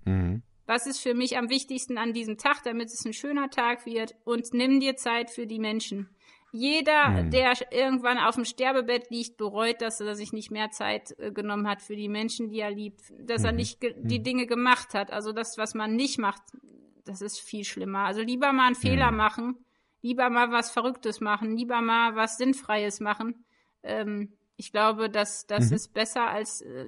Mhm. Was ist für mich am wichtigsten an diesem Tag, damit es ein schöner Tag wird? Und nimm dir Zeit für die Menschen. Jeder, hm. der irgendwann auf dem Sterbebett liegt, bereut, dass er sich nicht mehr Zeit äh, genommen hat für die Menschen, die er liebt, dass mhm. er nicht die mhm. Dinge gemacht hat. Also das, was man nicht macht, das ist viel schlimmer. Also lieber mal einen mhm. Fehler machen, lieber mal was Verrücktes machen, lieber mal was Sinnfreies machen. Ähm, ich glaube, dass das mhm. ist besser, als äh,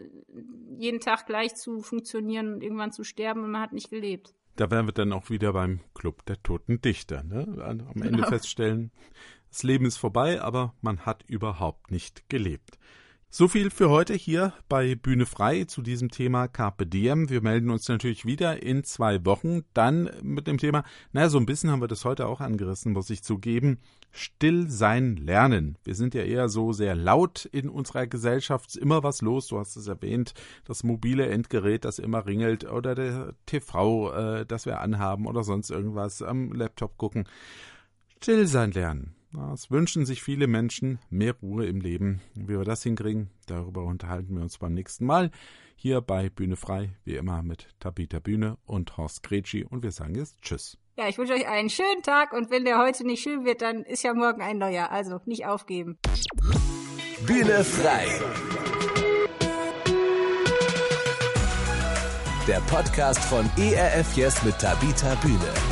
jeden Tag gleich zu funktionieren und irgendwann zu sterben und man hat nicht gelebt. Da werden wir dann auch wieder beim Club der Toten Dichter. Ne? Am Ende genau. feststellen, das Leben ist vorbei, aber man hat überhaupt nicht gelebt. So viel für heute hier bei Bühne frei zu diesem Thema Carpe Diem. Wir melden uns natürlich wieder in zwei Wochen, dann mit dem Thema, naja, so ein bisschen haben wir das heute auch angerissen, muss ich zugeben, still sein lernen. Wir sind ja eher so sehr laut in unserer Gesellschaft, ist immer was los, du hast es erwähnt, das mobile Endgerät, das immer ringelt oder der TV, äh, das wir anhaben oder sonst irgendwas am Laptop gucken. Still sein lernen. Es wünschen sich viele Menschen mehr Ruhe im Leben. Wie wir das hinkriegen, darüber unterhalten wir uns beim nächsten Mal. Hier bei Bühne frei, wie immer mit Tabita Bühne und Horst Gretschi. Und wir sagen jetzt Tschüss. Ja, ich wünsche euch einen schönen Tag und wenn der heute nicht schön wird, dann ist ja morgen ein neuer. Also nicht aufgeben. Bühne frei. Der Podcast von ERF Yes mit Tabita Bühne.